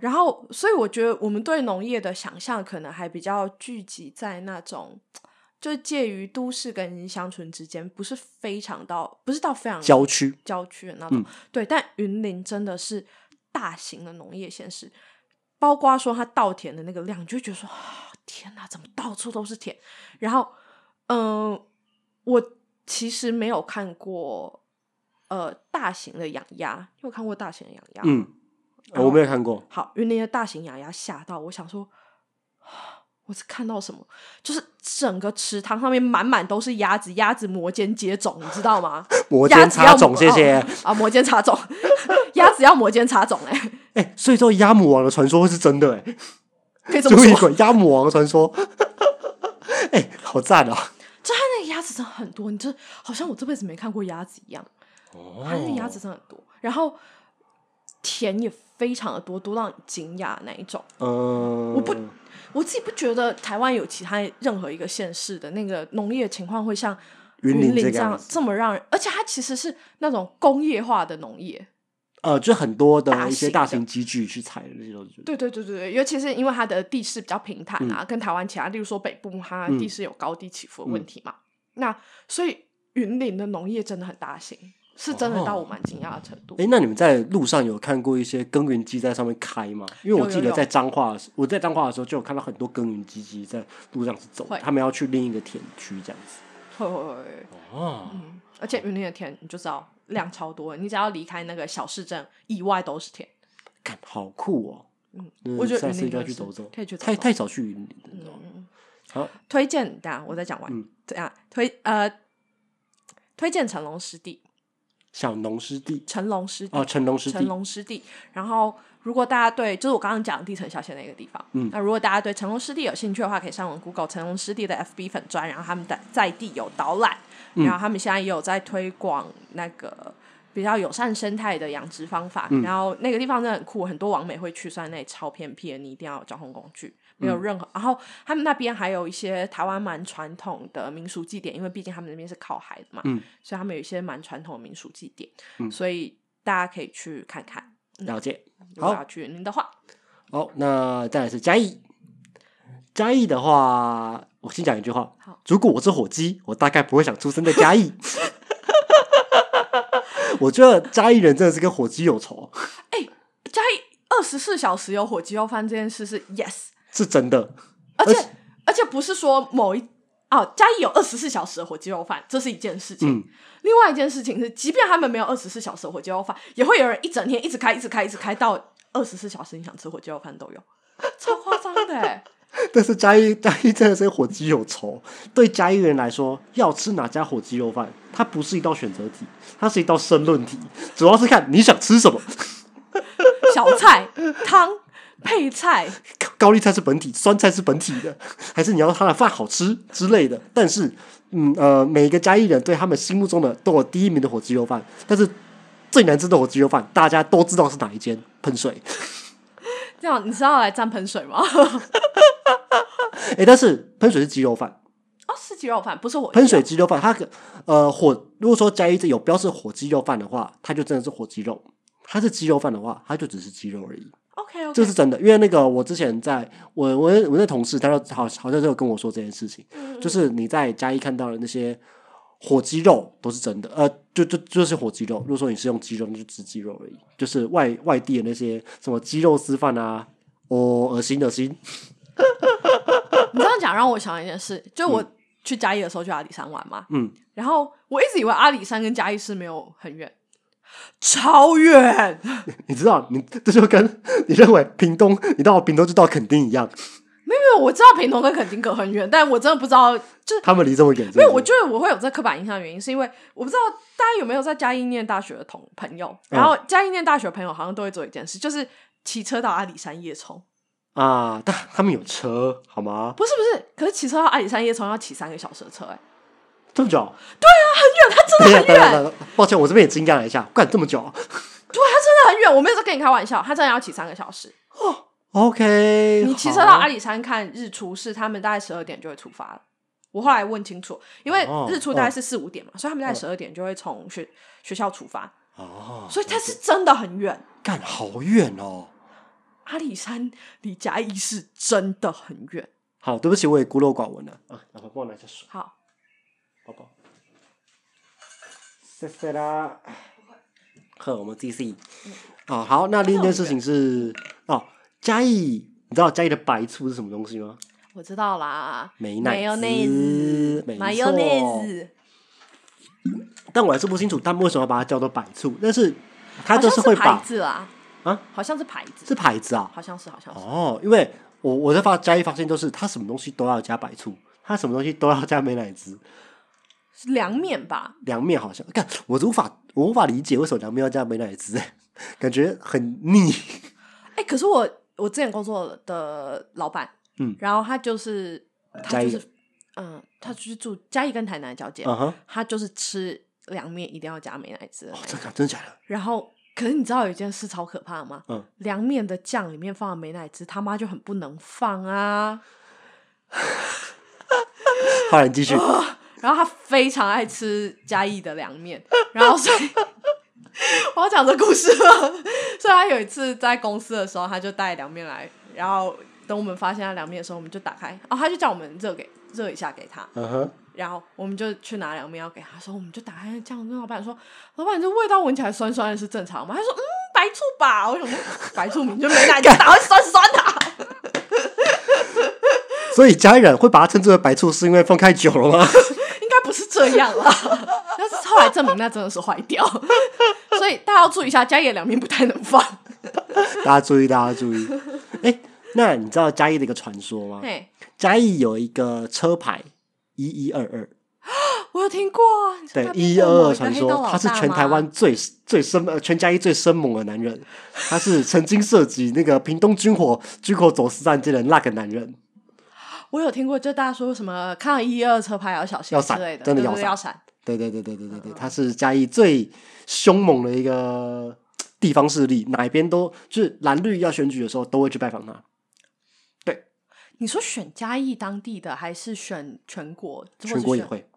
然后所以我觉得我们对农业的想象可能还比较聚集在那种。就介于都市跟乡村之间，不是非常到，不是到非常郊区，郊区的那种。对，但云林真的是大型的农业县市，包括说它稻田的那个量，就觉得说，天哪，怎么到处都是田？然后，嗯，我其实没有看过，呃，大型的养鸭，有看过大型的养鸭？嗯，我没有看过。好，云林的大型养鸭吓到我，想说。我是看到什么？就是整个池塘上面满满都是鸭子，鸭子摩肩接踵，你知道吗？摩肩擦踵，谢谢啊！摩肩擦踵，鸭子要摩肩擦踵，哎 哎，所以说鸭母王的传说是真的，哎，可以这么 说，鸭母王的传说，哎，好赞啊！就它那个鸭子真的很多，你就好像我这辈子没看过鸭子一样。哦，它那个鸭子真的很多，然后田也非常的多，多到你惊讶那一种。嗯，我不。我自己不觉得台湾有其他任何一个县市的那个农业情况会像云林这样这么让人，而且它其实是那种工业化的农业，呃，就很多的一些大型机具去采的那些东西。对对对对对，尤其是因为它的地势比较平坦啊，跟台湾其他，例如说北部，它地势有高低起伏的问题嘛，那所以云林的农业真的很大型。是真的到我蛮惊讶的程度。哎，那你们在路上有看过一些耕耘机在上面开吗？因为我记得在彰化，我在彰化的时候就有看到很多耕耘机机在路上是走，他们要去另一个田区这样子。会会会哦，嗯，而且云林的田你就知道量超多，你只要离开那个小市镇以外都是田。看，好酷哦！嗯，我觉得云林要去走走，可以去。太太少去云林了。好，推荐，等下我再讲完。怎样推呃，推荐成龙湿地。小农湿地，成龙湿地哦，成龙湿地，成龙湿地。然后，如果大家对，就是我刚刚讲的地层小线那个地方，嗯，那如果大家对成龙湿地有兴趣的话，可以上网 Google 成龙湿地的 FB 粉砖，然后他们的在地有导览，然后他们现在也有在推广那个比较友善生态的养殖方法。然后那个地方真的很酷，很多网美会去，虽然那里超偏僻的，你一定要有交通工具。没有任何，然后他们那边还有一些台湾蛮传统的民俗祭典，因为毕竟他们那边是靠海的嘛，所以他们有一些蛮传统的民俗祭典，所以大家可以去看看。了解，如果要去您的话，好，那再来是嘉义。嘉义的话，我先讲一句话：好，如果我是火鸡，我大概不会想出生在嘉义。我觉得嘉义人真的是跟火鸡有仇。哎，嘉义二十四小时有火鸡肉饭这件事是 yes。是真的，而且而且不是说某一哦，嘉义有二十四小时的火鸡肉饭，这是一件事情。另外一件事情是，即便他们没有二十四小时的火鸡肉饭，也会有人一整天一直开，一直开，一直开到二十四小时，你想吃火鸡肉饭都有，超夸张的。但是嘉义嘉义真的是火鸡有仇，对嘉义人来说，要吃哪家火鸡肉饭，它不是一道选择题，它是一道申论题，主要是看你想吃什么，小菜汤。配菜，高丽菜是本体，酸菜是本体的，还是你要它的饭好吃之类的？但是，嗯呃，每一个嘉义人对他们心目中的都有第一名的火鸡肉饭，但是最难吃的火鸡肉饭，大家都知道是哪一间？喷水。这样你是要来沾喷水吗？哎，但是喷水是鸡肉饭哦，是鸡肉饭，不是火喷水鸡肉饭。它呃火，如果说加一这有标示火鸡肉饭的话，它就真的是火鸡肉；它是鸡肉饭的话，它就只是鸡肉而已。OK，这是真的，因为那个我之前在我我我那同事，他说好好像就有跟我说这件事情，就是你在嘉义看到的那些火鸡肉都是真的，呃，就就就是火鸡肉。如果说你是用鸡肉，那就只鸡肉而已。就是外外地的那些什么鸡肉丝饭啊，哦，恶心恶心。你这样讲让我想一件事，就我去嘉义的时候去阿里山玩嘛，嗯，然后我一直以为阿里山跟嘉义市没有很远。超远，你知道，你这就跟你认为屏东，你到屏东就到垦丁一样。没有，没有我知道屏东跟垦丁隔很远，但我真的不知道，就是他们离这么远。没有，我觉得我会有这刻板印象的原因，是因为我不知道大家有没有在嘉义念大学的同朋友，然后嘉义念大学的朋友好像都会做一件事，就是骑车到阿里山夜冲啊。但他们有车好吗？不是不是，可是骑车到阿里山夜冲要骑三个小时的车，哎。这么久？对啊，很远，他真的很远。抱歉，我这边也惊讶了一下，干这么久？对，他真的很远，我没有在跟你开玩笑，他真的要骑三个小时。哦，OK。你骑车到阿里山看日出，是他们大概十二点就会出发了。我后来问清楚，因为日出大概是四五点嘛，所以他们在十二点就会从学学校出发，哦，所以他是真的很远。干好远哦。阿里山离嘉义市真的很远。好，对不起，我也孤陋寡闻了啊。老婆帮我拿下水，好，宝宝。谢谢啦。呵，我们继续。哦，好，那另一件事情是哦，嘉义，你知道嘉义的白醋是什么东西吗？我知道啦，美乃没有内滋子，没错，但我还是不清楚他们为什么要把它叫做白醋，但是它就是会把牌子啦，啊，好像是牌子，是牌子啊。好像是，好像是。哦，因为我我在发嘉义发现，就是它什么东西都要加白醋，它什么东西都要加美乃滋。是凉面吧？凉面好像，看我无法我无法理解为什么凉面要加美乃滋，感觉很腻。哎、可是我我之前工作的老板，嗯，然后他就是他就是嗯，他就是住嘉义跟台南交界，嗯哼，他就是吃凉面一定要加美乃滋的那一种。真的真的假的？然后，可是你知道有一件事超可怕的吗？嗯，凉面的酱里面放了美乃滋，他妈就很不能放啊。后来你继续，然后他非常爱吃嘉义的凉面，然后所以 我要讲这故事了。所以他有一次在公司的时候，他就带凉面来，然后等我们发现他凉面的时候，我们就打开，哦，他就叫我们热给热一下给他，嗯哼，然后我们就去拿凉面要给他说，我们就打开酱，跟老板说：“老板，这味道闻起来酸酸的，是正常吗？”他说：“嗯，白醋吧。”我想说，白醋明就没奶，就哪会酸酸的、所以嘉义人会把它称之为白醋，是因为放太久了吗？应该不是这样啦。但是后来证明那真的是坏掉，所以大家要注意一下，嘉义的凉面不太能放。大家注意，大家注意。哎、那你知道嘉义的一个传说吗？嘿，嘉义有一个车牌一一二二，我有听过，对一一二二传说他是全台湾最最生呃全嘉义最生猛的男人，他是曾经涉及那个屏东军火军火走私案件的那个男人。我有听过，就大家说什么看到一二车牌要小心要闪的，真的要闪对。对对对对对对对，他是嘉义最凶猛的一个地方势力，哪一边都就是蓝绿要选举的时候都会去拜访他。你说选嘉义当地的，还是选全国？全国也会。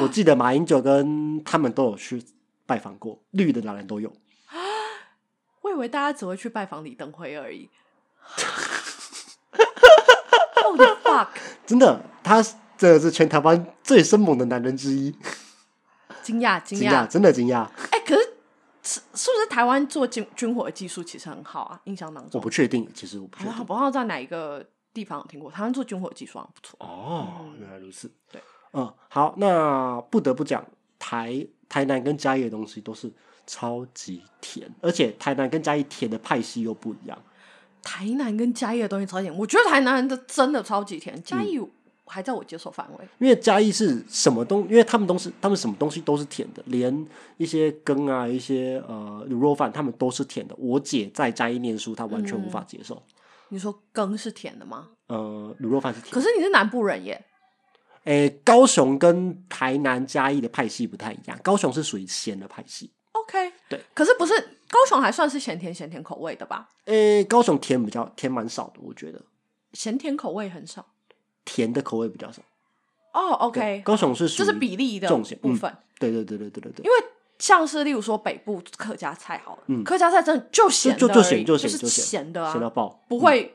我记得马英九跟他们都有去拜访过，绿的、男人都有。我以为大家只会去拜访李登辉而已。Fuck！真的，他这是全台湾最生猛的男人之一，惊讶惊惊讶，真的惊讶。哎、可是是是不是台湾做军军火的技术其实很好啊？印象当中我，不确定，其实我不确好像定。不知道在哪一个地方有听过，台湾做军火技术好像不错。哦，原来如此。对，嗯，好，那不得不讲，台台南跟嘉义的东西都是超级甜，而且台南跟嘉义甜的派系又不一样。台南跟嘉义的东西超甜，我觉得台南人的真的超级甜，嘉义还在我接受范围。因为嘉义是什么东，因为他们都是他们什么东西都是甜的，连一些羹啊、一些呃卤肉饭，他们都是甜的。我姐在嘉义念书，她完全无法接受。你说羹是甜的吗？呃，卤肉饭是甜可。是你是南部人耶，诶，高雄跟台南嘉义的派系不太一样，高雄是属于咸的派系。OK，对，可是不是高雄还算是咸甜咸甜口味的吧？诶，高雄甜比较甜蛮少的，我觉得咸甜口味很少甜的口味比较少。哦。对 OK，高雄是属于这是比例的重咸部分，对对对对对对对因。为像是例如说北部客家菜好嗯客家菜真的就咸就就咸就是咸的啊咸到爆不会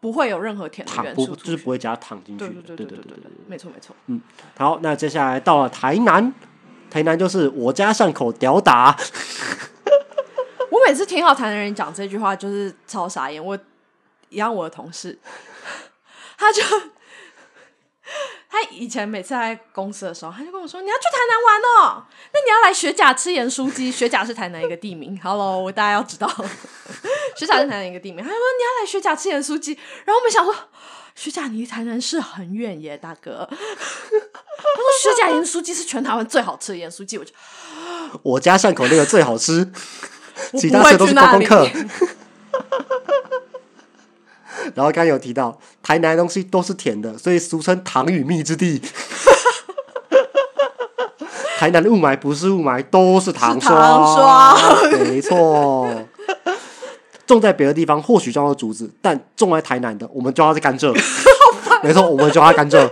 不会有任何甜的元素就是不会加糖进去对对对对对没错没错嗯好那接下来到了台南台南就是我家巷口屌打 我每次听到台南人讲这句话就是超傻眼我一样我的同事他就他以前每次在公司的时候，他就跟我说：“你要去台南玩哦，那你要来学甲吃盐酥鸡。学甲是台南一个地名，Hello，我大家要知道，学甲是台南一个地名。”他就说：“你要来学甲吃盐酥鸡。”然后我们想说。学甲离台南市很远耶，大哥。他说学甲盐酥鸡是全台湾最好吃的盐酥鸡，我就 我家巷口那个最好吃，我其他的都是观那里。光客。然后刚刚有提到台南的东西都是甜的，所以俗称糖与蜜之地。台南的雾霾不是雾霾，都是糖霜糖霜没错。种在别的地方或许叫做竹子，但种在台南的，我们叫它是甘蔗。没错，我们叫它甘蔗。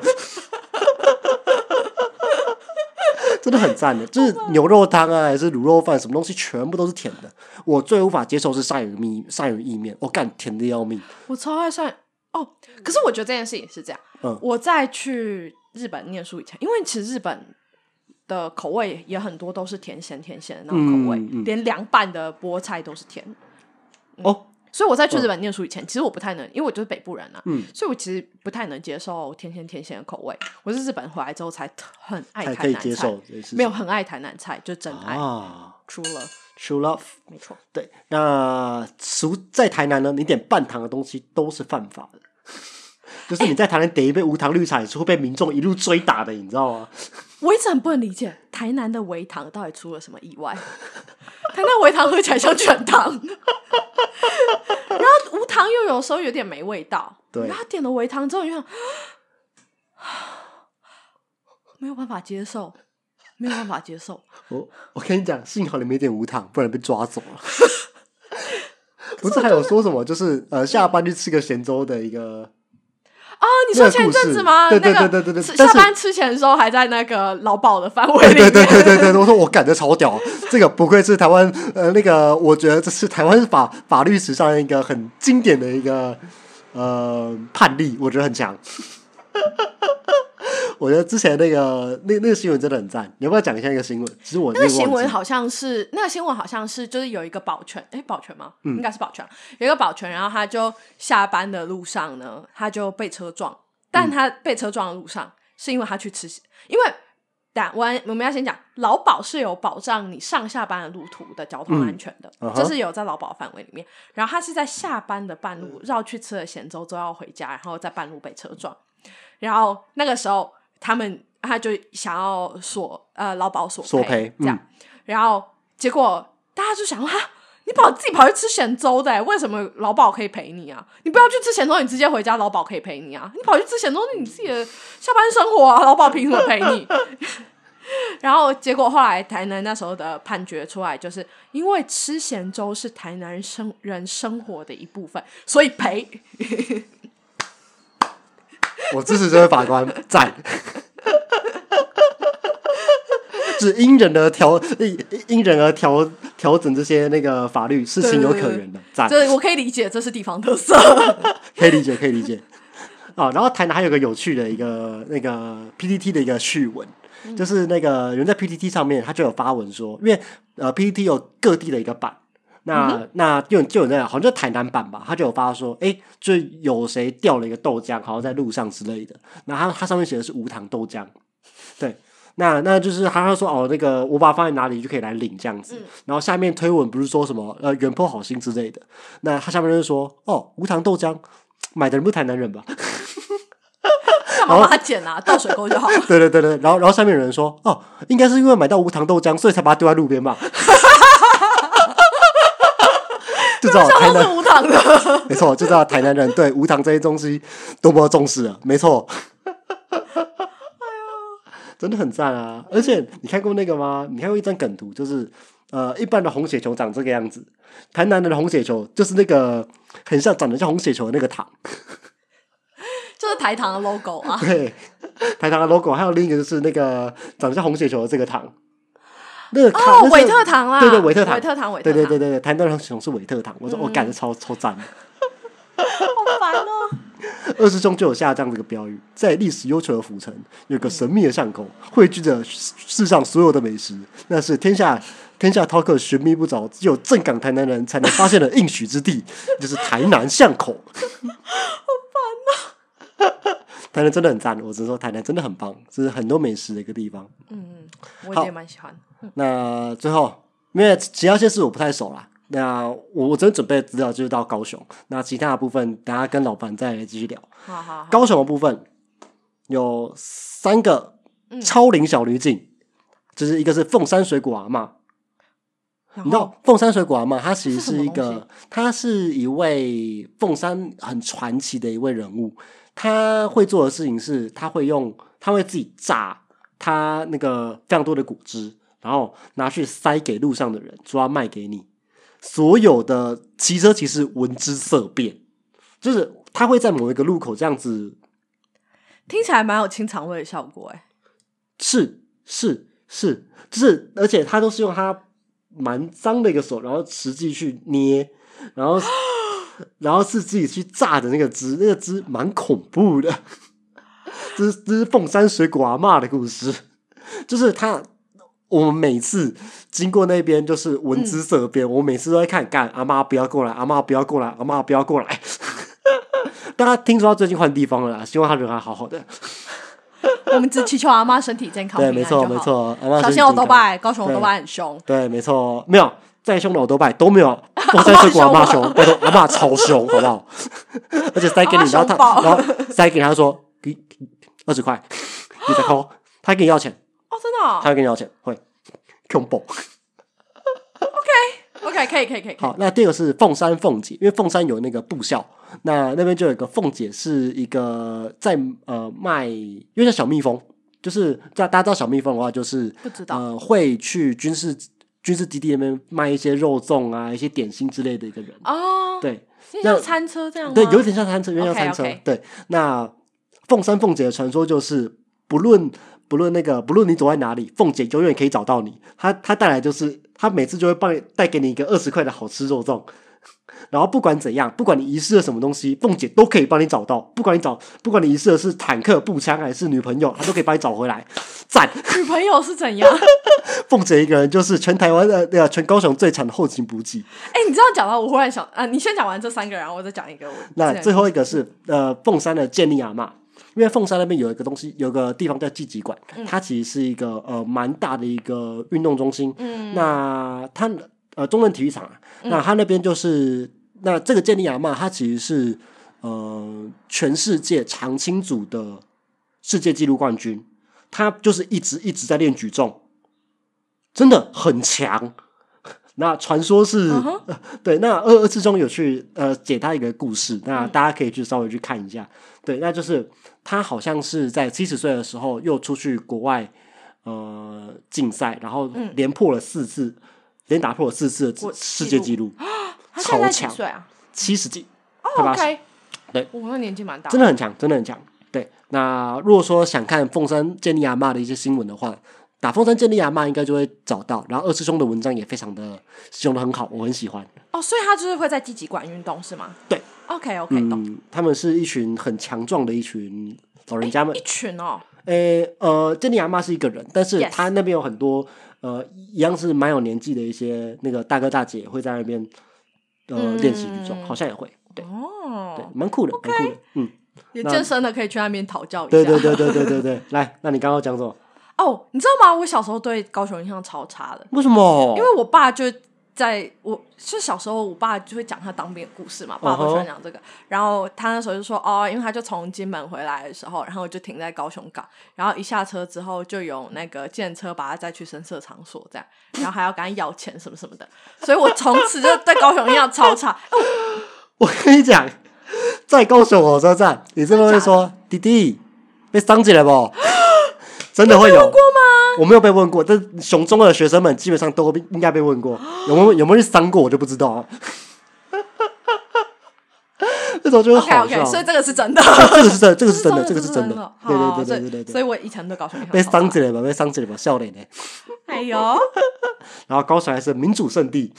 真的很赞的，就是牛肉汤啊，还是卤肉饭，什么东西全部都是甜的。我最无法接受是鳝鱼面，鳝鱼意面，我、干甜的要命。我超爱算哦。可是我觉得这件事情是这样，嗯我在去日本念书以前，因为其实日本的口味也很多都是甜咸甜咸的那种口味，嗯嗯连凉拌的菠菜都是甜。哦，所以我在去日本念书以前，其实我不太能，因为我就是北部人啊，嗯所以我其实不太能接受甜咸甜咸的口味。我是日本回来之后才很爱台南菜接受，这件事情没有很爱台南菜，就真爱。啊除了，true love。没错，对，那俗在台南呢，你点半糖的东西都是犯法的。就是你在台南点一杯无糖绿茶，也是会被民众一路追打的，你知道吗？我一直很不能理解台南的微糖到底出了什么意外。台南微糖喝起来像全糖，然后无糖又有时候有点没味道。对然后他点了微糖之后，你就想，没有办法接受，没有办法接受。我我跟你讲，幸好你没点无糖，不然被抓走了。不是还有说什么，就是呃，下班去吃个咸粥的一个啊，你说前阵子吗？对对那个对对对对吃下班吃钱的时候还在那个劳保的范围对里面。对对对对对，我说我感觉超屌，这个不愧是台湾呃那个，我觉得这是台湾法法律史上一个很经典的一个呃判例，我觉得很强。我觉得之前那个那那个新闻真的很赞，你要不要讲一下那个新闻？其实我那个个新闻好像是那个新闻好像是就是有一个保全，哎，保全吗？嗯应该是保全，有一个保全，然后他就下班的路上呢，他就被车撞，嗯但他被车撞的路上是因为他去吃，因为。但我我们要先讲，劳保是有保障你上下班的路途的交通安全的，这是有在劳保范围里面。然后他是在下班的半路绕去吃了咸粥之后要回家，然后在半路被车撞。然后那个时候他们他就想要索呃劳保索索赔这样，嗯然后结果大家就想说哈。你跑自己跑去吃咸粥的、欸为什么劳保可以赔你啊？你不要去吃咸粥，你直接回家，劳保可以赔你啊！你跑去吃咸粥是你自己的下班生活啊，劳保凭什么赔你？然后结果后来台南那时候的判决出来，就是因为吃咸粥是台南生人生活的一部分，所以赔。我支持这位法官，赞。是因人而调，因因人而调调整这些那个法律是情有可原的，赞。这我可以理解，这是地方特色。可以理解，可以理解。啊，然后台南还有个有趣的一个那个 PTT 的一个趣闻，就是那个有人在 PTT 上面，他就有发文说，因为呃 PTT 有各地的一个版，那、那就有就有那好像就台南版吧，他就有发说，哎，就有谁掉了一个豆浆，好像在路上之类的，那他他上面写的是无糖豆浆，对。那那就是他他说哦，那个我把它放在哪里就可以来领这样子。然后下面推文不是说什么呃原 po 好心之类的，那他下面就是说哦无糖豆浆买的人不是台南人吧？干嘛把它捡啊？倒水沟就好。对对对对，然后然后下面有人说哦应该是因为买到无糖豆浆，所以才把它丢在路边吧。就知道台无糖的。没错，就知道台南人对无糖这些东西多么重视了。没错，真的很赞啊！而且你看过那个吗？你看过一张梗图，就是呃，一般的红血球长这个样子，台南人的红血球就是那个很像长得像红血球的那个糖。就是台糖的 logo 啊。对，台糖的 logo，还有另一个就是那个长得像红血球的这个糖。那个糖哦，韦特糖啦，对对，韦特糖，韦特糖，韦特糖，对对对对对，台南人红是韦特糖，我说我感觉超超赞的。好烦哦。二师兄就有下这样的一个标语：在历史悠久的府城，有个神秘的巷口，汇聚着世上所有的美食，那是天下天下饕客寻觅不着，只有正港台南人才能发现的应许之地，就是台南巷口。好烦啊！台南真的很赞，我只能说台南真的很棒，这是很多美食的一个地方。嗯嗯，我也蛮喜欢。那最后，因为其他些事我不太熟啦，那我我真准备的资料就是到高雄，那其他的部分等下跟老板再继续聊。好好好，高雄的部分有三个嗯超龄小女警，就是一个是凤山水果阿嬷，然你知道凤山水果阿嬷，她其实是一个，她是一位凤山很传奇的一位人物。她会做的事情是，她会用，她会自己榨她那个非常多的果汁，然后拿去塞给路上的人，说要卖给你。所有的骑车其实闻之色变，就是他会在某一个路口这样子听起来蛮有清肠胃的效果哎。是是是，就是，而且他都是用他蛮脏的一个手，然后实际去捏，然后 然后是自己去榨的那个汁，那个汁蛮恐怖的。这是这是凤山水果阿妈的故事，就是他。我们每次经过那边就是闻之色变，我每次都在看，干阿妈不要过来，阿妈不要过来，阿妈不要过来。大家听说他最近换地方了啦，希望他人还好好的。我们只祈求阿妈身体健康，对，平没错。没错，阿妈小心我都拜，高雄我对都拜很凶。对，没错，没有再凶的我都拜都没有，我再说过阿妈凶，拜托阿妈超凶，好不好？而且塞给你，然后他，然后塞给他说，给二十块，你再扣，他还给你要钱，哦，真的、哦他会跟你要钱，会恐怖，OK，OK，，可以，可以。可以好，那第二个是凤山凤姐，因为凤山有那个布校，那那边就有一个凤姐是一个在呃卖，因为叫小蜜蜂，就是大大家知道小蜜蜂的话，就是不知道呃会去军事军事基地那边卖一些肉粽啊、一些点心之类的一个人。哦，对就像餐车这样？对，有点像餐车，有点像餐车。对，那凤山凤姐的传说就是，不论不论那个不论你走在哪里，凤姐永远可以找到你。她她带来就是，她每次就会帮你带给你一个二十块的好吃肉粽。然后不管怎样，不管你遗失了什么东西，凤姐都可以帮你找到。不管你找，不管你遗失的是坦克、步枪还是女朋友，她都可以帮你找回来。赞！女朋友是怎样？凤姐一个人就是全台湾的对啊，全高雄最惨的后勤补给。哎、你这样讲到，我忽然想啊，你先讲完这三个，然后我再讲一个。那最后一个是呃凤山的建立阿嬷，因为凤山那边有一个东西，有个地方叫季集馆，它其实是一个呃蛮大的一个运动中心。嗯。那它呃中正体育场、啊，那它那边就是那这个健力阿嬷，它其实是呃全世界长青组的世界纪录冠军，他就是一直一直在练举重，真的很强。那传说是、对，那二二之中有去呃解他一个故事，那大家可以去稍微去看一下。对，那就是他好像是在七十岁的时候又出去国外呃竞赛，然后连破了四次，连打破了四次的世界纪录，他现在几超强岁啊？七十几，哦快八十，OK，对，我那年纪蛮大，真的很强，真的很强。对，那如果说想看凤山建立阿嬷的一些新闻的话，打凤山建立阿嬷应该就会找到。然后二师兄的文章也非常的形容的很好，我很喜欢。哦，所以他就是会在积极管运动是吗？对，OK OK，、懂。嗯，他们是一群很强壮的一群老人家们一。群哦，诶、呃，珍妮阿妈是一个人，但是他那边有很多呃一样是蛮有年纪的一些那个大哥大姐会在那边呃嗯练习举重，好像也会。对哦对哦，，蛮酷的，蛮酷的。嗯，那有健身的可以去那边讨教一下。对对对对对对对。来，那你刚刚讲什么？哦，你知道吗？我小时候对高雄印象超差的，为什么？因为我爸就在我是小时候，我爸就会讲他当兵的故事嘛，爸都喜欢讲这个。然后他那时候就说，哦，因为他就从金门回来的时候，然后就停在高雄港，然后一下车之后就有那个建车把他载去深色场所这样，然后还要跟他要钱什么什么的，所以我从此就对高雄印象超差。我跟你讲，在高雄火车站，你这么会说，弟弟被伤起来不？真的会有过吗？我没有被问过，但是雄中的学生们基本上都应该被问过，有没有有没有去伤过，我就不知道啊。那种就会 OK。所以 这个是真的，这个是真的，这个是真的，这这个是真的。对对对对对对对，所以我以前对高雄印象被伤起来吧，被伤起来吧，笑脸呢。哎呦，然后高雄还是民主圣地，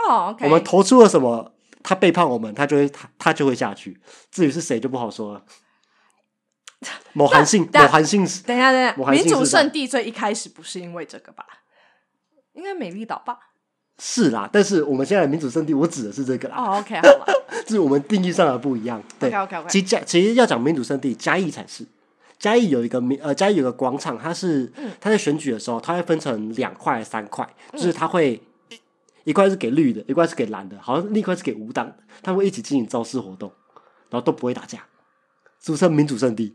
哦我们投出了什么，他背叛我们，他就会他他就会下去。至于是谁就不好说了。某韩信，某韩信是等一下，等一下，民主圣地最一开始不是因为这个吧？应该美丽岛吧？是啦，但是我们现在的民主圣地，我指的是这个啦，哦，OK，好了就 是我们定义上的不一样。对，OK OK OK，其实嘉其实要讲民主圣地，嘉义才是。嘉义有一个民呃，嘉义有个广场，它是嗯它在选举的时候，它会分成两块、三块，就是它会一一块是给绿的，一块是给蓝的，好像另一块是给无党的，他们会一起进行造势活动，然后都不会打架，俗称民主圣地。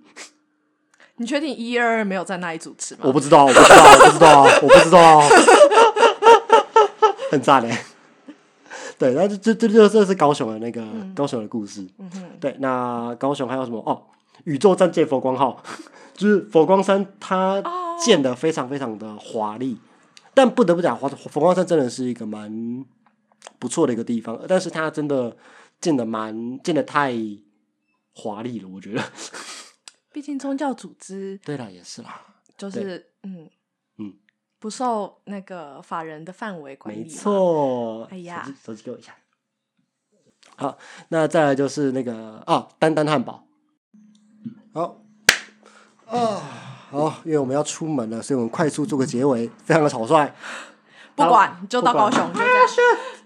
你确定一二二没有在那里主持吗？我不知道，我不知道，我不知道，我不知道，很炸嘞。对，那这这这这这是高雄的那个、高雄的故事。嗯，对，那高雄还有什么？哦，宇宙战舰佛光号，就是佛光山，它哦建的非常非常的华丽。但不得不讲，佛佛光山真的是一个蛮不错的一个地方，但是它真的建的蛮建的太华丽了，我觉得。毕竟宗教组织 对啦，也是啦。就是嗯嗯，不受那个法人的范围管理没。错。哎呀手机手机给我一下。好，那再来就是那个啊，丹丹汉堡。好，啊，好，因为我们要出门了，所以我们快速做个结尾，非常的草率。不管就到高雄就这样。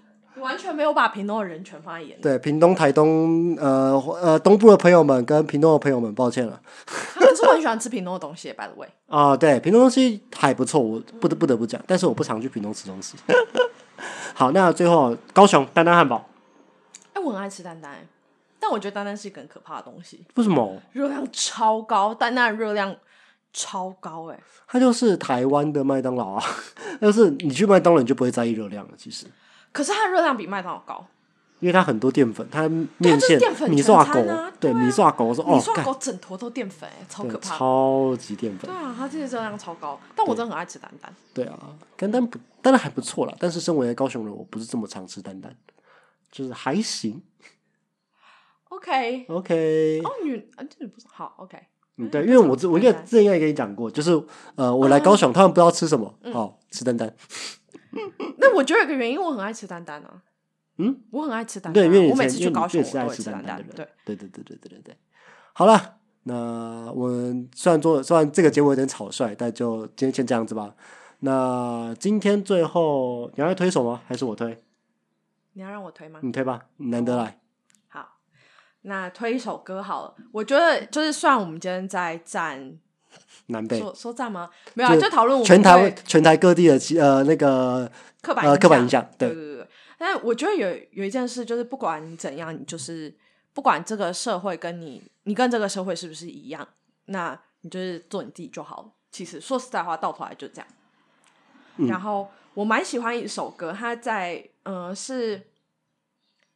你完全没有把屏东的人权放在眼里。对，屏东、台东，呃呃，东部的朋友们跟屏东的朋友们，抱歉了。可是我很喜欢吃屏东的东西，by the way。啊、对，屏东东西还不错，我不得不得不讲，但是我不常去屏东吃东西。好，那最后高雄丹丹汉堡，哎、我很爱吃丹丹、欸，但我觉得丹丹是一个很可怕的东西，为什么？热量超高，丹丹的热量超高、哎，它就是台湾的麦当劳啊，就是你去麦当劳你就不会在意热量了，其实，可是它的热量比麦当劳高。因为它很多淀粉，它面就是线、淀粉全米刷狗，对米刷狗，我说哦，你说干狗整坨都淀粉、哎，超对可怕。超级淀粉对，啊，它这个热量超高，但我真的很爱吃丹丹。对啊，丹丹不，丹丹还不错啦，但是身为高雄人，我不是这么常吃丹丹，就是还行 OK，，OK，哦，女啊，这不是好 OK。嗯，对，因为我这我应该之前应该跟你讲过，就是呃，我来高雄，他们不知道吃什么，好吃丹丹。那我觉得有一个原因，我很爱吃丹丹啊。嗯，我很爱吃丹丹对，啊，因为我每次去高雄，都会吃丹丹对，对对对对对对对。好了，那我们虽然做虽然这个结尾有点草率，但就今天先这样子吧。那今天最后你要推手吗？还是我推？你要让我推吗？你推吧，你难得来。好，那推一首歌好了。我觉得就是，虽然我们今天在站，南北说说站吗？没有啊，就就讨论全台对全台各地的呃那个刻板呃刻板印象，对，对对对。但我觉得有有一件事，就是不管你怎样，你就是不管这个社会跟你，你跟这个社会是不是一样，那你就是做你自己就好了。其实说实在话，到头来就这样。嗯然后我蛮喜欢一首歌，它在呃是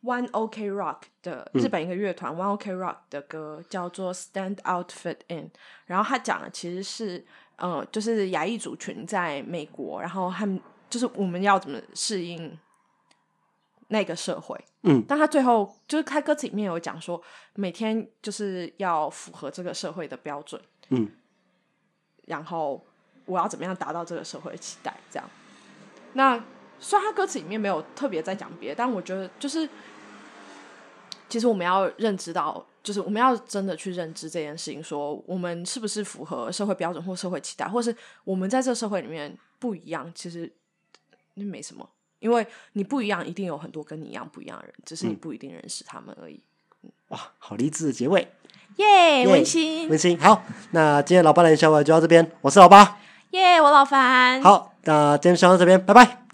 One OK Rock 的嗯日本一个乐团、One OK Rock 的歌，叫做 Stand Out Fit In。然后他讲的其实是呃，就是亚裔族群在美国，然后他们就是我们要怎么适应那个社会。嗯，但他最后就是他歌词里面有讲说，每天就是要符合这个社会的标准，嗯，然后我要怎么样达到这个社会的期待，这样。那虽然他歌词里面没有特别在讲别的，但我觉得就是，其实我们要认知到，就是我们要真的去认知这件事情，说我们是不是符合社会标准或社会期待，或是我们在这个社会里面不一样，其实那没什么，因为你不一样，一定有很多跟你一样不一样的人，只是你不一定认识他们而已。哇，好励志的结尾，耶、耶温馨，温馨。好，那今天老八的笑话就到这边，我是老八。耶我老樊，好，那今天就到这边，拜拜。